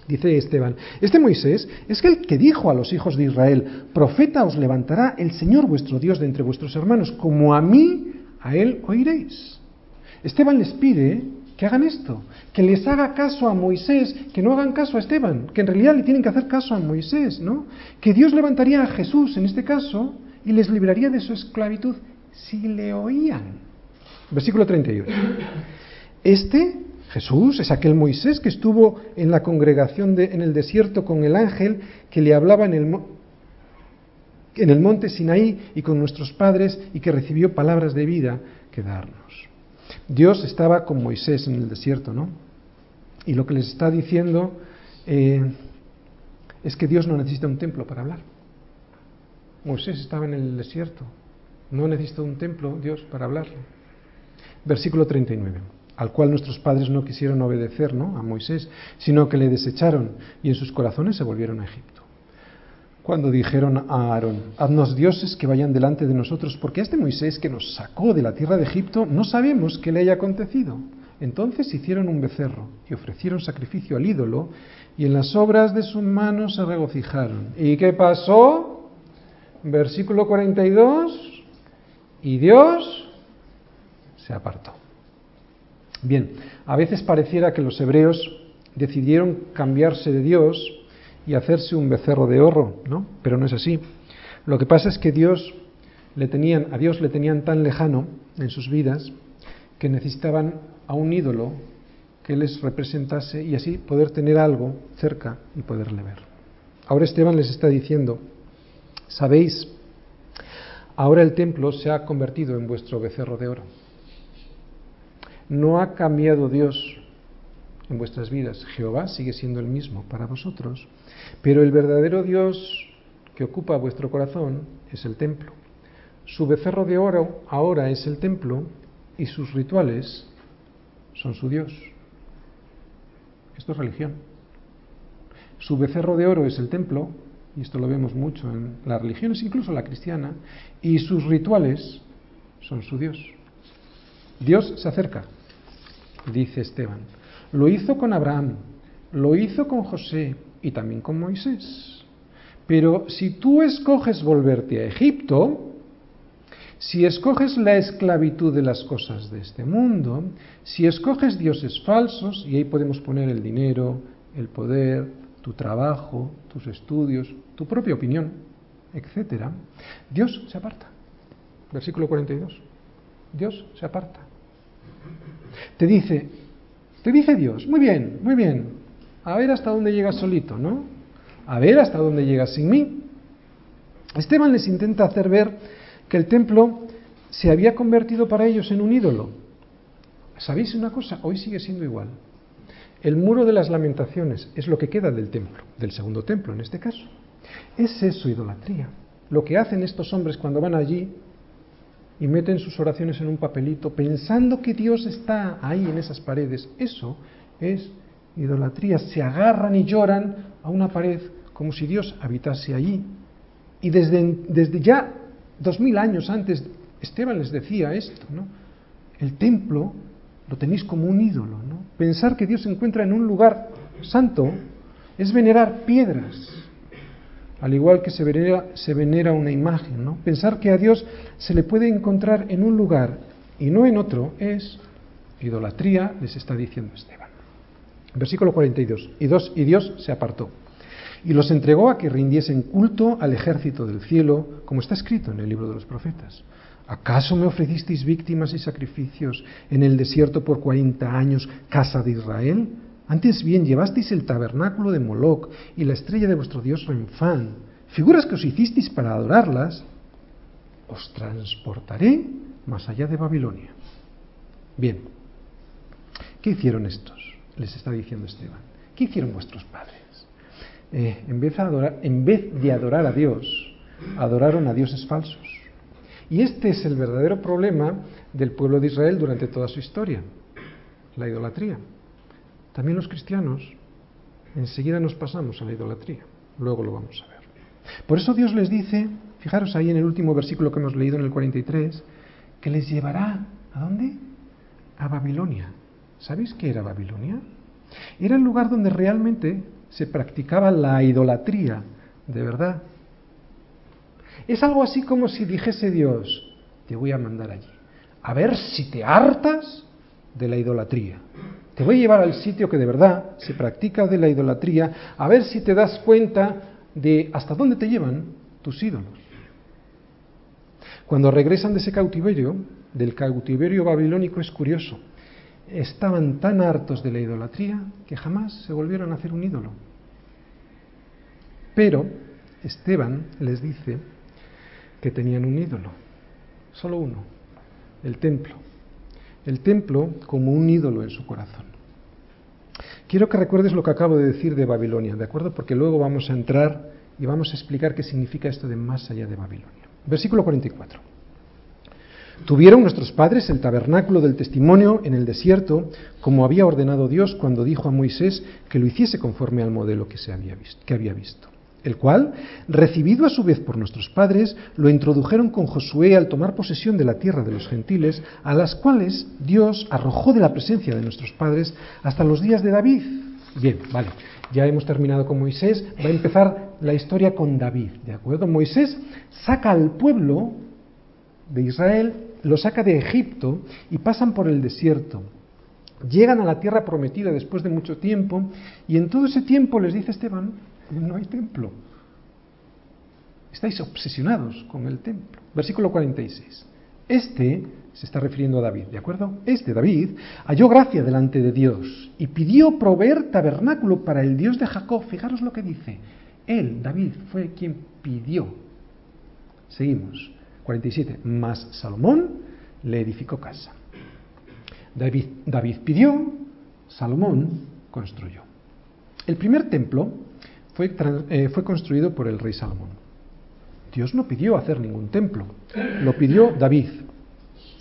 Dice Esteban, este Moisés es el que dijo a los hijos de Israel, profeta os levantará el Señor vuestro Dios de entre vuestros hermanos, como a mí, a él oiréis. Esteban les pide que hagan esto, que les haga caso a Moisés, que no hagan caso a Esteban, que en realidad le tienen que hacer caso a Moisés, ¿no? Que Dios levantaría a Jesús en este caso y les libraría de su esclavitud si le oían. Versículo 38. Este Jesús es aquel Moisés que estuvo en la congregación de, en el desierto con el ángel que le hablaba en el, en el monte Sinaí y con nuestros padres y que recibió palabras de vida que darnos. Dios estaba con Moisés en el desierto, ¿no? Y lo que les está diciendo eh, es que Dios no necesita un templo para hablar. Moisés estaba en el desierto, no necesita un templo Dios para hablarle. Versículo 39 al cual nuestros padres no quisieron obedecer, ¿no? A Moisés, sino que le desecharon y en sus corazones se volvieron a Egipto. Cuando dijeron a Aarón, haznos dioses que vayan delante de nosotros, porque este Moisés que nos sacó de la tierra de Egipto no sabemos qué le haya acontecido. Entonces hicieron un becerro y ofrecieron sacrificio al ídolo y en las obras de sus manos se regocijaron. ¿Y qué pasó? Versículo 42. Y Dios se apartó. Bien, a veces pareciera que los hebreos decidieron cambiarse de Dios y hacerse un becerro de oro, ¿no? Pero no es así. Lo que pasa es que Dios le tenían, a Dios le tenían tan lejano en sus vidas que necesitaban a un ídolo que les representase y así poder tener algo cerca y poderle ver. Ahora Esteban les está diciendo, sabéis, ahora el templo se ha convertido en vuestro becerro de oro. No ha cambiado Dios en vuestras vidas. Jehová sigue siendo el mismo para vosotros. Pero el verdadero Dios que ocupa vuestro corazón es el templo. Su becerro de oro ahora es el templo y sus rituales son su Dios. Esto es religión. Su becerro de oro es el templo, y esto lo vemos mucho en las religiones, incluso la cristiana, y sus rituales son su Dios. Dios se acerca, dice Esteban. Lo hizo con Abraham, lo hizo con José y también con Moisés. Pero si tú escoges volverte a Egipto, si escoges la esclavitud de las cosas de este mundo, si escoges dioses falsos, y ahí podemos poner el dinero, el poder, tu trabajo, tus estudios, tu propia opinión, etc., Dios se aparta. Versículo 42. Dios se aparta. Te dice, te dice Dios, muy bien, muy bien, a ver hasta dónde llegas solito, ¿no? A ver hasta dónde llegas sin mí. Esteban les intenta hacer ver que el templo se había convertido para ellos en un ídolo. ¿Sabéis una cosa? Hoy sigue siendo igual. El muro de las lamentaciones es lo que queda del templo, del segundo templo en este caso. Es eso idolatría. Lo que hacen estos hombres cuando van allí y meten sus oraciones en un papelito pensando que Dios está ahí en esas paredes, eso es idolatría. Se agarran y lloran a una pared como si Dios habitase allí. Y desde, desde ya dos mil años antes, Esteban les decía esto, ¿no? El templo lo tenéis como un ídolo, ¿no? Pensar que Dios se encuentra en un lugar santo es venerar piedras, al igual que se venera, se venera una imagen, ¿no? Pensar que a Dios se le puede encontrar en un lugar y no en otro es idolatría, les está diciendo Esteban. Versículo 42. Y, dos, y Dios se apartó y los entregó a que rindiesen culto al ejército del cielo, como está escrito en el libro de los profetas. ¿Acaso me ofrecisteis víctimas y sacrificios en el desierto por cuarenta años, casa de Israel? Antes bien llevasteis el tabernáculo de Moloc y la estrella de vuestro dios Renfán, figuras que os hicisteis para adorarlas, os transportaré más allá de Babilonia. Bien, ¿qué hicieron estos? Les está diciendo Esteban. ¿Qué hicieron vuestros padres? Eh, en, vez adorar, en vez de adorar a Dios, adoraron a dioses falsos. Y este es el verdadero problema del pueblo de Israel durante toda su historia, la idolatría. También los cristianos enseguida nos pasamos a la idolatría. Luego lo vamos a ver. Por eso Dios les dice, fijaros ahí en el último versículo que hemos leído en el 43, que les llevará ¿a dónde? A Babilonia. ¿Sabéis qué era Babilonia? Era el lugar donde realmente se practicaba la idolatría, de verdad. Es algo así como si dijese Dios, te voy a mandar allí, a ver si te hartas de la idolatría. Te voy a llevar al sitio que de verdad se practica de la idolatría, a ver si te das cuenta de hasta dónde te llevan tus ídolos. Cuando regresan de ese cautiverio, del cautiverio babilónico, es curioso. Estaban tan hartos de la idolatría que jamás se volvieron a hacer un ídolo. Pero Esteban les dice que tenían un ídolo, solo uno, el templo. El templo como un ídolo en su corazón. Quiero que recuerdes lo que acabo de decir de Babilonia, ¿de acuerdo? Porque luego vamos a entrar y vamos a explicar qué significa esto de más allá de Babilonia. Versículo 44. Tuvieron nuestros padres el tabernáculo del testimonio en el desierto, como había ordenado Dios cuando dijo a Moisés que lo hiciese conforme al modelo que, se había, visto, que había visto el cual, recibido a su vez por nuestros padres, lo introdujeron con Josué al tomar posesión de la tierra de los gentiles, a las cuales Dios arrojó de la presencia de nuestros padres hasta los días de David. Bien, vale, ya hemos terminado con Moisés, va a empezar la historia con David, ¿de acuerdo? Moisés saca al pueblo de Israel, lo saca de Egipto y pasan por el desierto. Llegan a la tierra prometida después de mucho tiempo y en todo ese tiempo les dice Esteban, no hay templo. Estáis obsesionados con el templo. Versículo 46. Este se está refiriendo a David, ¿de acuerdo? Este, David, halló gracia delante de Dios y pidió proveer tabernáculo para el Dios de Jacob. Fijaros lo que dice. Él, David, fue quien pidió. Seguimos. 47. Mas Salomón le edificó casa. David, David pidió, Salomón construyó. El primer templo fue, eh, fue construido por el rey Salomón. Dios no pidió hacer ningún templo, lo pidió David.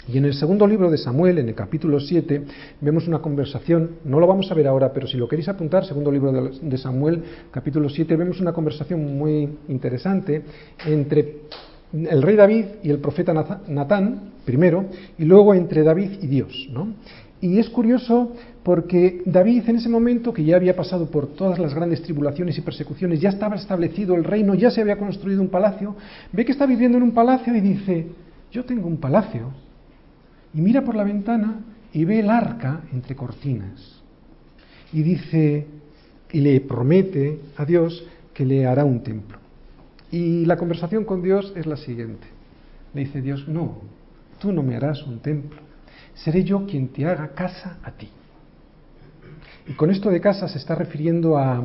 Y en el segundo libro de Samuel, en el capítulo 7, vemos una conversación, no lo vamos a ver ahora, pero si lo queréis apuntar, segundo libro de Samuel, capítulo 7, vemos una conversación muy interesante entre el rey David y el profeta Natán, primero, y luego entre David y Dios. ¿no? Y es curioso porque David en ese momento, que ya había pasado por todas las grandes tribulaciones y persecuciones, ya estaba establecido el reino, ya se había construido un palacio, ve que está viviendo en un palacio y dice, yo tengo un palacio. Y mira por la ventana y ve el arca entre cortinas. Y dice, y le promete a Dios que le hará un templo. Y la conversación con Dios es la siguiente. Le dice Dios, no, tú no me harás un templo, seré yo quien te haga casa a ti. Y con esto de casa se está refiriendo a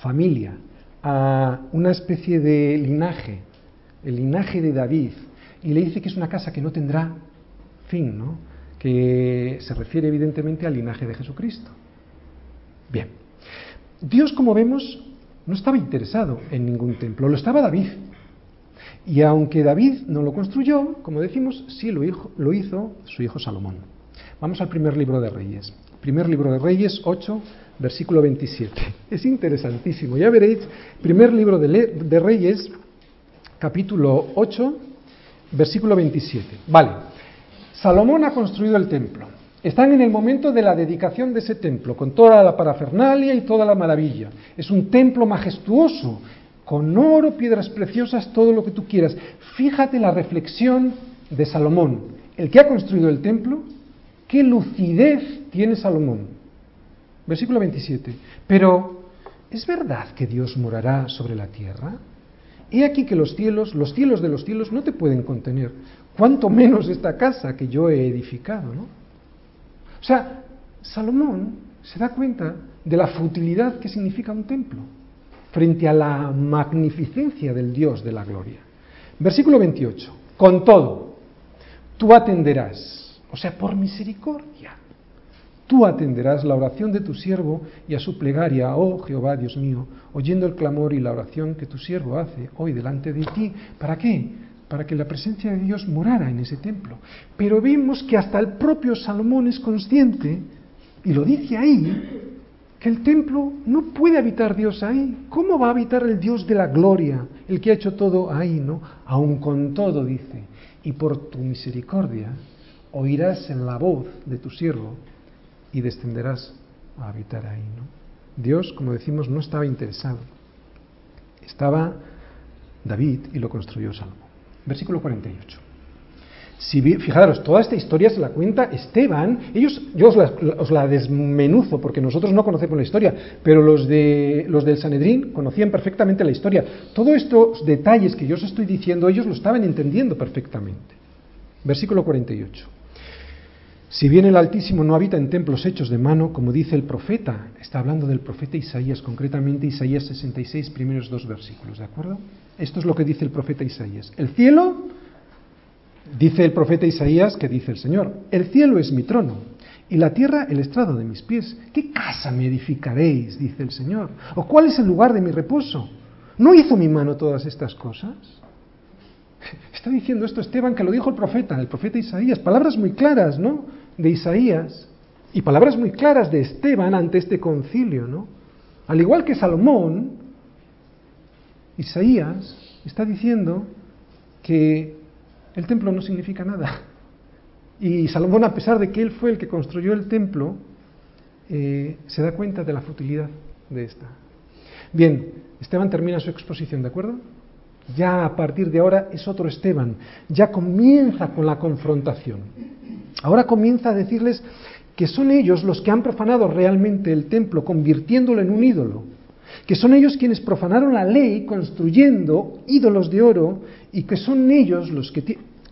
familia, a una especie de linaje, el linaje de David. Y le dice que es una casa que no tendrá fin, ¿no? que se refiere evidentemente al linaje de Jesucristo. Bien, Dios como vemos no estaba interesado en ningún templo, lo estaba David. Y aunque David no lo construyó, como decimos, sí lo hizo, lo hizo su hijo Salomón. Vamos al primer libro de Reyes. Primer libro de Reyes 8, versículo 27. Es interesantísimo. Ya veréis, primer libro de, de Reyes, capítulo 8, versículo 27. Vale. Salomón ha construido el templo. Están en el momento de la dedicación de ese templo, con toda la parafernalia y toda la maravilla. Es un templo majestuoso, con oro, piedras preciosas, todo lo que tú quieras. Fíjate la reflexión de Salomón, el que ha construido el templo, qué lucidez tiene Salomón. Versículo 27. Pero, ¿es verdad que Dios morará sobre la tierra? He aquí que los cielos, los cielos de los cielos no te pueden contener, cuanto menos esta casa que yo he edificado, ¿no? O sea, Salomón se da cuenta de la futilidad que significa un templo frente a la magnificencia del Dios de la gloria. Versículo 28. Con todo, tú atenderás, o sea, por misericordia, tú atenderás la oración de tu siervo y a su plegaria, oh Jehová Dios mío, oyendo el clamor y la oración que tu siervo hace hoy delante de ti. ¿Para qué? Para que la presencia de Dios morara en ese templo. Pero vimos que hasta el propio Salomón es consciente, y lo dice ahí, que el templo no puede habitar Dios ahí. ¿Cómo va a habitar el Dios de la gloria, el que ha hecho todo ahí, no? Aun con todo, dice, y por tu misericordia oirás en la voz de tu siervo y descenderás a habitar ahí, ¿no? Dios, como decimos, no estaba interesado. Estaba David y lo construyó Salomón. Versículo 48. Si, fijaros, toda esta historia se la cuenta Esteban. Ellos, yo os la, desmenuzo porque nosotros no conocemos la historia, pero los, de, los del Sanedrín conocían perfectamente la historia. Todos estos detalles que yo os estoy diciendo, ellos lo estaban entendiendo perfectamente. Versículo 48. Si bien el Altísimo no habita en templos hechos de mano, como dice el profeta, está hablando del profeta Isaías, concretamente Isaías 66, primeros dos versículos, ¿de acuerdo? Esto es lo que dice el profeta Isaías. El cielo Dice el profeta Isaías que dice el Señor, el cielo es mi trono y la tierra el estrado de mis pies. ¿Qué casa me edificaréis? dice el Señor. ¿O cuál es el lugar de mi reposo? ¿No hizo mi mano todas estas cosas? Está diciendo esto Esteban que lo dijo el profeta, el profeta Isaías. Palabras muy claras, ¿no? De Isaías y palabras muy claras de Esteban ante este concilio, ¿no? Al igual que Salomón, Isaías está diciendo que el templo no significa nada. Y Salomón, a pesar de que él fue el que construyó el templo, eh, se da cuenta de la futilidad de esta. Bien, Esteban termina su exposición, ¿de acuerdo? Ya a partir de ahora es otro Esteban, ya comienza con la confrontación. Ahora comienza a decirles que son ellos los que han profanado realmente el templo, convirtiéndolo en un ídolo, que son ellos quienes profanaron la ley construyendo ídolos de oro y que son ellos los que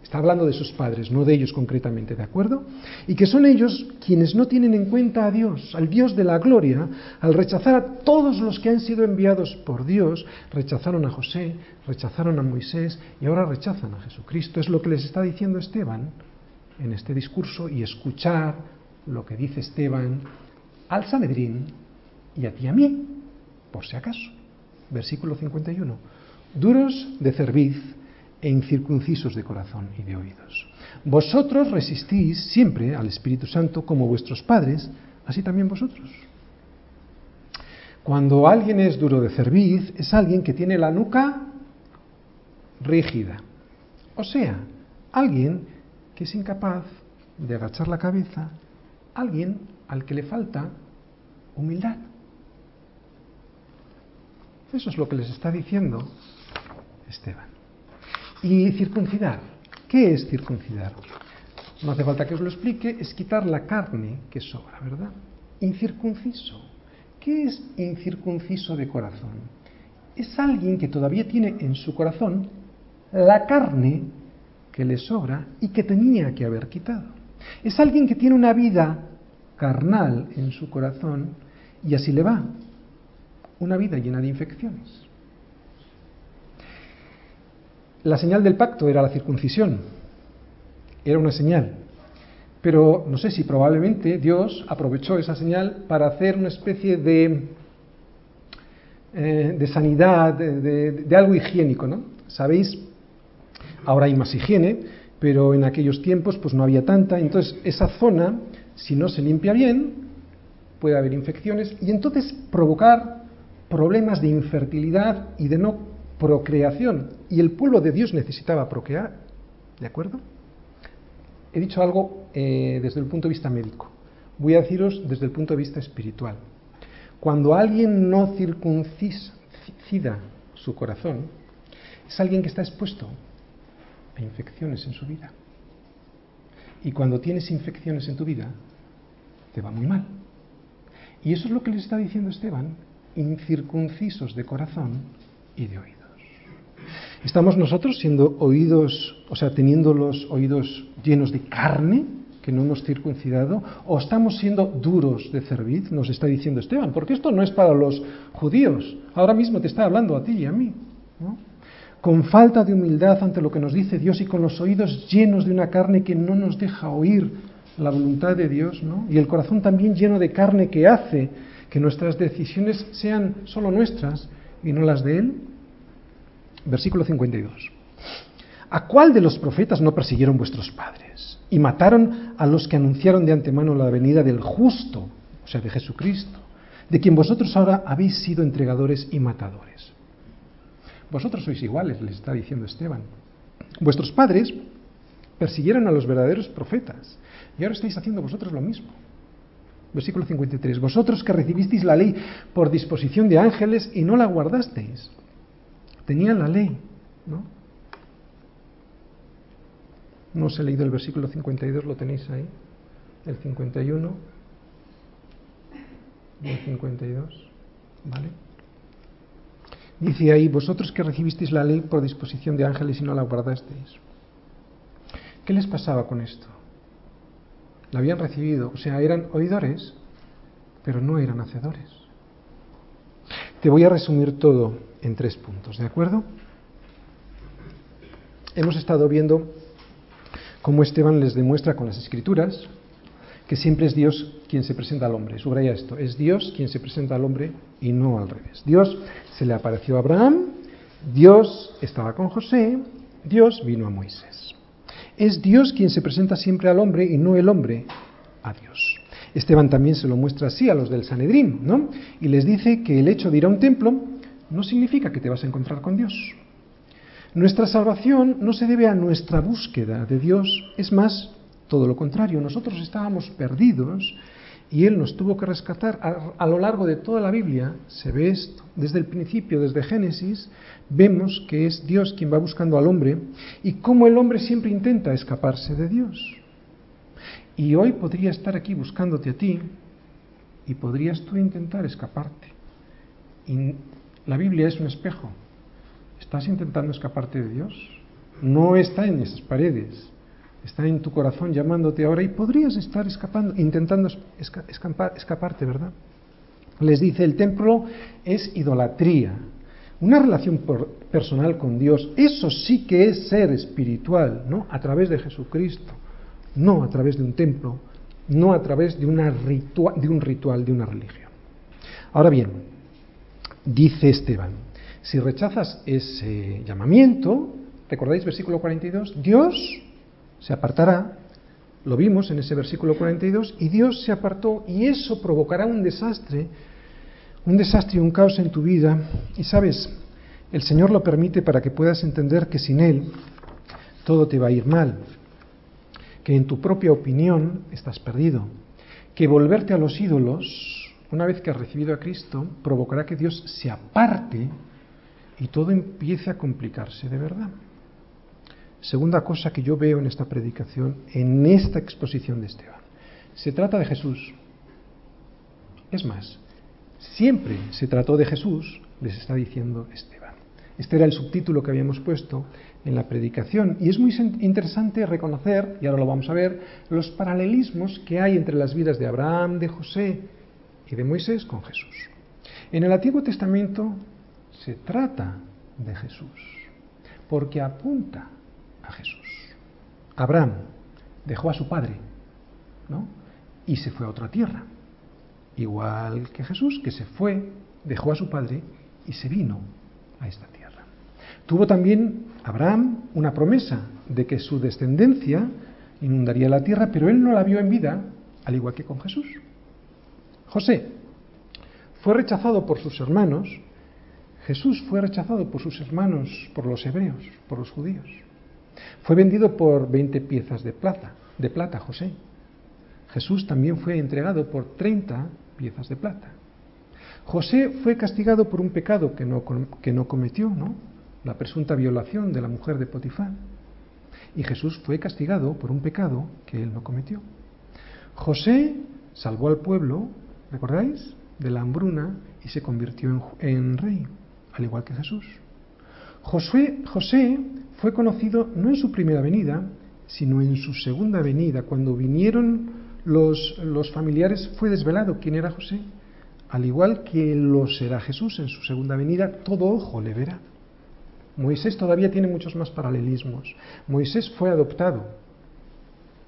Está hablando de sus padres, no de ellos concretamente, ¿de acuerdo? Y que son ellos quienes no tienen en cuenta a Dios, al Dios de la gloria, al rechazar a todos los que han sido enviados por Dios, rechazaron a José, rechazaron a Moisés y ahora rechazan a Jesucristo. Es lo que les está diciendo Esteban en este discurso y escuchar lo que dice Esteban al Sanedrín y a ti a mí, por si acaso. Versículo 51. Duros de cerviz e incircuncisos de corazón y de oídos. Vosotros resistís siempre al Espíritu Santo como vuestros padres, así también vosotros. Cuando alguien es duro de cerviz, es alguien que tiene la nuca rígida. O sea, alguien que es incapaz de agachar la cabeza, alguien al que le falta humildad. Eso es lo que les está diciendo Esteban. Y circuncidar. ¿Qué es circuncidar? No hace falta que os lo explique, es quitar la carne que sobra, ¿verdad? Incircunciso. ¿Qué es incircunciso de corazón? Es alguien que todavía tiene en su corazón la carne que le sobra y que tenía que haber quitado. Es alguien que tiene una vida carnal en su corazón y así le va. Una vida llena de infecciones. La señal del pacto era la circuncisión, era una señal. Pero no sé si probablemente Dios aprovechó esa señal para hacer una especie de eh, de sanidad, de, de, algo higiénico, ¿no? Sabéis, ahora hay más higiene, pero en aquellos tiempos pues no había tanta, entonces esa zona, si no se limpia bien, puede haber infecciones y entonces provocar problemas de infertilidad y de no procreación. Y el pueblo de Dios necesitaba procrear, ¿de acuerdo? He dicho algo eh, desde el punto de vista médico. Voy a deciros desde el punto de vista espiritual. Cuando alguien no circuncida su corazón, es alguien que está expuesto a infecciones en su vida. Y cuando tienes infecciones en tu vida, te va muy mal. Y eso es lo que le está diciendo Esteban, incircuncisos de corazón y de oídos. ¿Estamos nosotros siendo oídos, o sea, teniendo los oídos llenos de carne, que no hemos circuncidado, o estamos siendo duros de cerviz, nos está diciendo Esteban, porque esto no es para los judíos, ahora mismo te está hablando a ti y a mí, con falta de humildad ante lo que nos dice Dios y con los oídos llenos de una carne que no nos deja oír la voluntad de Dios, ¿no? y el corazón también lleno de carne que hace que nuestras decisiones sean solo nuestras y no las de Él. Versículo 52. ¿A cuál de los profetas no persiguieron vuestros padres? Y mataron a los que anunciaron de antemano la venida del justo, o sea, de Jesucristo, de quien vosotros ahora habéis sido entregadores y matadores. Vosotros sois iguales, les está diciendo Esteban. Vuestros padres persiguieron a los verdaderos profetas y ahora estáis haciendo vosotros lo mismo. Versículo 53. Vosotros que recibisteis la ley por disposición de ángeles y no la guardasteis. Tenían la ley, ¿no? No os he leído el versículo 52, lo tenéis ahí. El 51 y el 52. ¿Vale? Dice ahí, vosotros que recibisteis la ley por disposición de ángeles y no la guardasteis. ¿Qué les pasaba con esto? La habían recibido, o sea, eran oidores, pero no eran hacedores. Te voy a resumir todo en tres puntos, ¿de acuerdo? Hemos estado viendo cómo Esteban les demuestra con las escrituras que siempre es Dios quien se presenta al hombre. Subraya esto, es Dios quien se presenta al hombre y no al revés. Dios se le apareció a Abraham, Dios estaba con José, Dios vino a Moisés. Es Dios quien se presenta siempre al hombre y no el hombre a Dios. Esteban también se lo muestra así a los del Sanedrín, ¿no? Y les dice que el hecho de ir a un templo no significa que te vas a encontrar con Dios. Nuestra salvación no se debe a nuestra búsqueda de Dios, es más, todo lo contrario, nosotros estábamos perdidos y Él nos tuvo que rescatar. A, lo largo de toda la Biblia se ve esto. Desde el principio, desde Génesis, vemos que es Dios quien va buscando al hombre y cómo el hombre siempre intenta escaparse de Dios. Y hoy podría estar aquí buscándote a ti y podrías tú intentar escaparte. La Biblia es un espejo. ¿Estás intentando escaparte de Dios? No está en esas paredes está en tu corazón llamándote ahora y podrías estar escapando, intentando escaparte, ¿verdad? Les dice, el templo es idolatría. Una relación personal con Dios, eso sí que es ser espiritual, ¿no? A través de Jesucristo, no a través de un templo, no a través de, de un ritual, de una religión. Ahora bien, dice Esteban, si rechazas ese llamamiento, ¿recordáis versículo 42? Dios se apartará, lo vimos en ese versículo 42, y Dios se apartó y eso provocará un desastre, un desastre y un caos en tu vida. Y sabes, el Señor lo permite para que puedas entender que sin Él todo te va a ir mal, que en tu propia opinión estás perdido, que volverte a los ídolos, una vez que has recibido a Cristo, provocará que Dios se aparte y todo empiece a complicarse de verdad. Segunda cosa que yo veo en esta predicación, en esta exposición de Esteban. Se trata de Jesús. Es más, siempre se trató de Jesús, les está diciendo Esteban. Este era el subtítulo que habíamos puesto en la predicación. Y es muy interesante reconocer, y ahora lo vamos a ver, los paralelismos que hay entre las vidas de Abraham, de José y de Moisés con Jesús. En el Antiguo Testamento se trata de Jesús, porque apunta a Jesús. Abraham dejó a su padre, ¿no? Y se fue a otra tierra. Igual que Jesús, que se fue, dejó a su padre y se vino a esta tierra. Tuvo también Abraham una promesa de que su descendencia inundaría la tierra, pero él no la vio en vida, al igual que con Jesús. José fue rechazado por sus hermanos, Jesús fue rechazado por sus hermanos, por los hebreos, por los judíos. Fue vendido por 20 piezas de plata, de plata José. Jesús también fue entregado por 30 piezas de plata. José fue castigado por un pecado que no, que no cometió, ¿no? La presunta violación de la mujer de Potifar. Y Jesús fue castigado por un pecado que él no cometió. José salvó al pueblo, ¿recordáis? De la hambruna y se convirtió en, en rey, al igual que Jesús. José, José fue conocido no en su primera venida, sino en su segunda venida. Cuando vinieron los, los familiares fue desvelado quién era José. Al igual que lo será Jesús en su segunda venida, todo ojo le verá. Moisés todavía tiene muchos más paralelismos. Moisés fue adoptado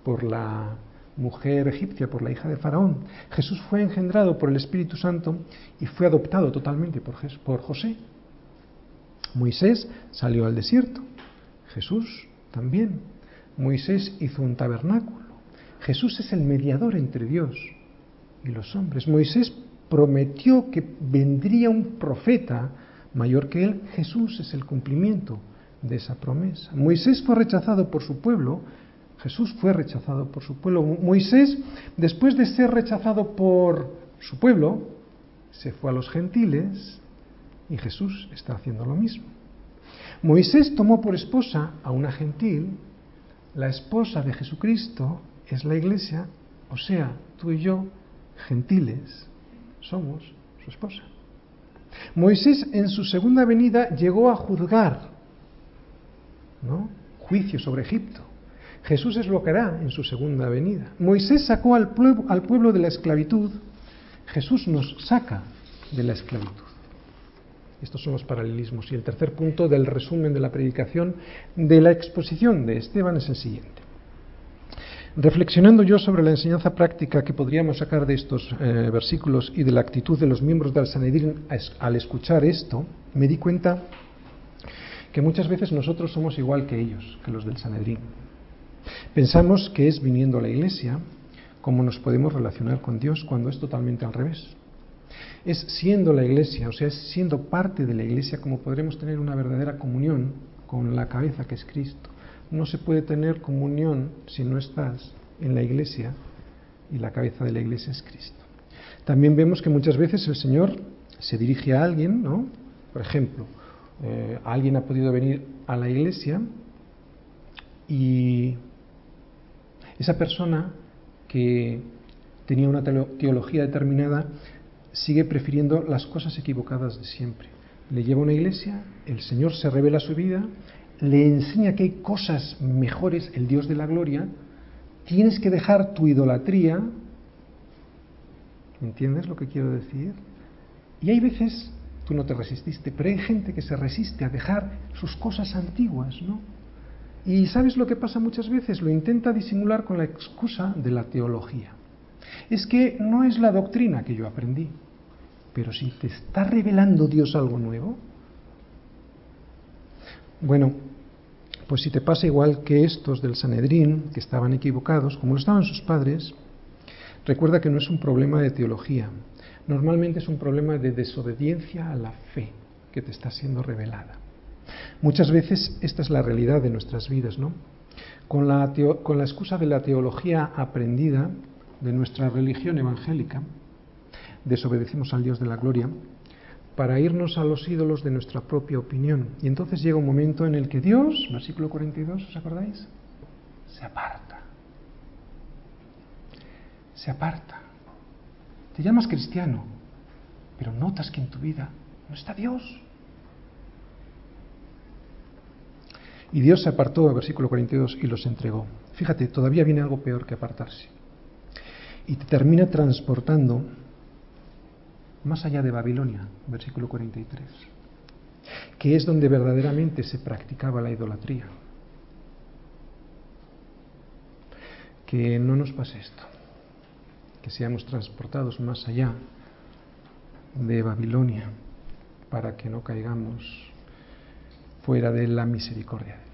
por la mujer egipcia, por la hija de Faraón. Jesús fue engendrado por el Espíritu Santo y fue adoptado totalmente por, por José. Moisés salió al desierto. Jesús también. Moisés hizo un tabernáculo. Jesús es el mediador entre Dios y los hombres. Moisés prometió que vendría un profeta mayor que él. Jesús es el cumplimiento de esa promesa. Moisés fue rechazado por su pueblo. Jesús fue rechazado por su pueblo. Moisés, después de ser rechazado por su pueblo, se fue a los gentiles y Jesús está haciendo lo mismo. Moisés tomó por esposa a una gentil, la esposa de Jesucristo es la iglesia, o sea, tú y yo, gentiles, somos su esposa. Moisés en su segunda venida llegó a juzgar, ¿no? Juicio sobre Egipto. Jesús es lo que hará en su segunda venida. Moisés sacó al pueblo, al pueblo de la esclavitud, Jesús nos saca de la esclavitud. Estos son los paralelismos. Y el tercer punto del resumen de la predicación de la exposición de Esteban es el siguiente. Reflexionando yo sobre la enseñanza práctica que podríamos sacar de estos eh, versículos y de la actitud de los miembros del Sanedrín al escuchar esto, me di cuenta que muchas veces nosotros somos igual que ellos, que los del Sanedrín. Pensamos que es viniendo a la iglesia cómo nos podemos relacionar con Dios cuando es totalmente al revés. Es siendo la iglesia, o sea, es siendo parte de la iglesia como podremos tener una verdadera comunión con la cabeza que es Cristo no se puede tener comunión si no estás en la iglesia y la cabeza de la iglesia es Cristo. También vemos que muchas veces el Señor se dirige a alguien, ¿no? Por ejemplo, eh, alguien ha podido venir a la iglesia y esa persona que tenía una teología determinada sigue prefiriendo las cosas equivocadas de siempre. Le lleva a una iglesia, el Señor se revela su vida le enseña que hay cosas mejores, el Dios de la gloria, tienes que dejar tu idolatría. ¿Entiendes lo que quiero decir? Y hay veces, tú no te resististe, pero hay gente que se resiste a dejar sus cosas antiguas, ¿no? Y ¿sabes lo que pasa muchas veces? Lo intenta disimular con la excusa de la teología. Es que no es la doctrina que yo aprendí, pero si te está revelando Dios algo nuevo, bueno, pues si te pasa igual que estos del Sanedrín, que estaban equivocados, como lo estaban sus padres, recuerda que no es un problema de teología, normalmente es un problema de desobediencia a la fe que te está siendo revelada. Muchas veces esta es la realidad de nuestras vidas, ¿no? Con la, con la excusa de la teología aprendida de nuestra religión evangélica, desobedecemos al Dios de la gloria para irnos a los ídolos de nuestra propia opinión. Y entonces llega un momento en el que Dios, versículo 42, ¿os acordáis? Se aparta. Se aparta. Te llamas cristiano, pero notas que en tu vida no está Dios. Y Dios se apartó, versículo 42, y los entregó. Fíjate, todavía viene algo peor que apartarse. Y te termina transportando más allá de Babilonia, versículo 43, que es donde verdaderamente se practicaba la idolatría. Que no nos pase esto, que seamos transportados más allá de Babilonia. para que no caigamos fuera de la misericordia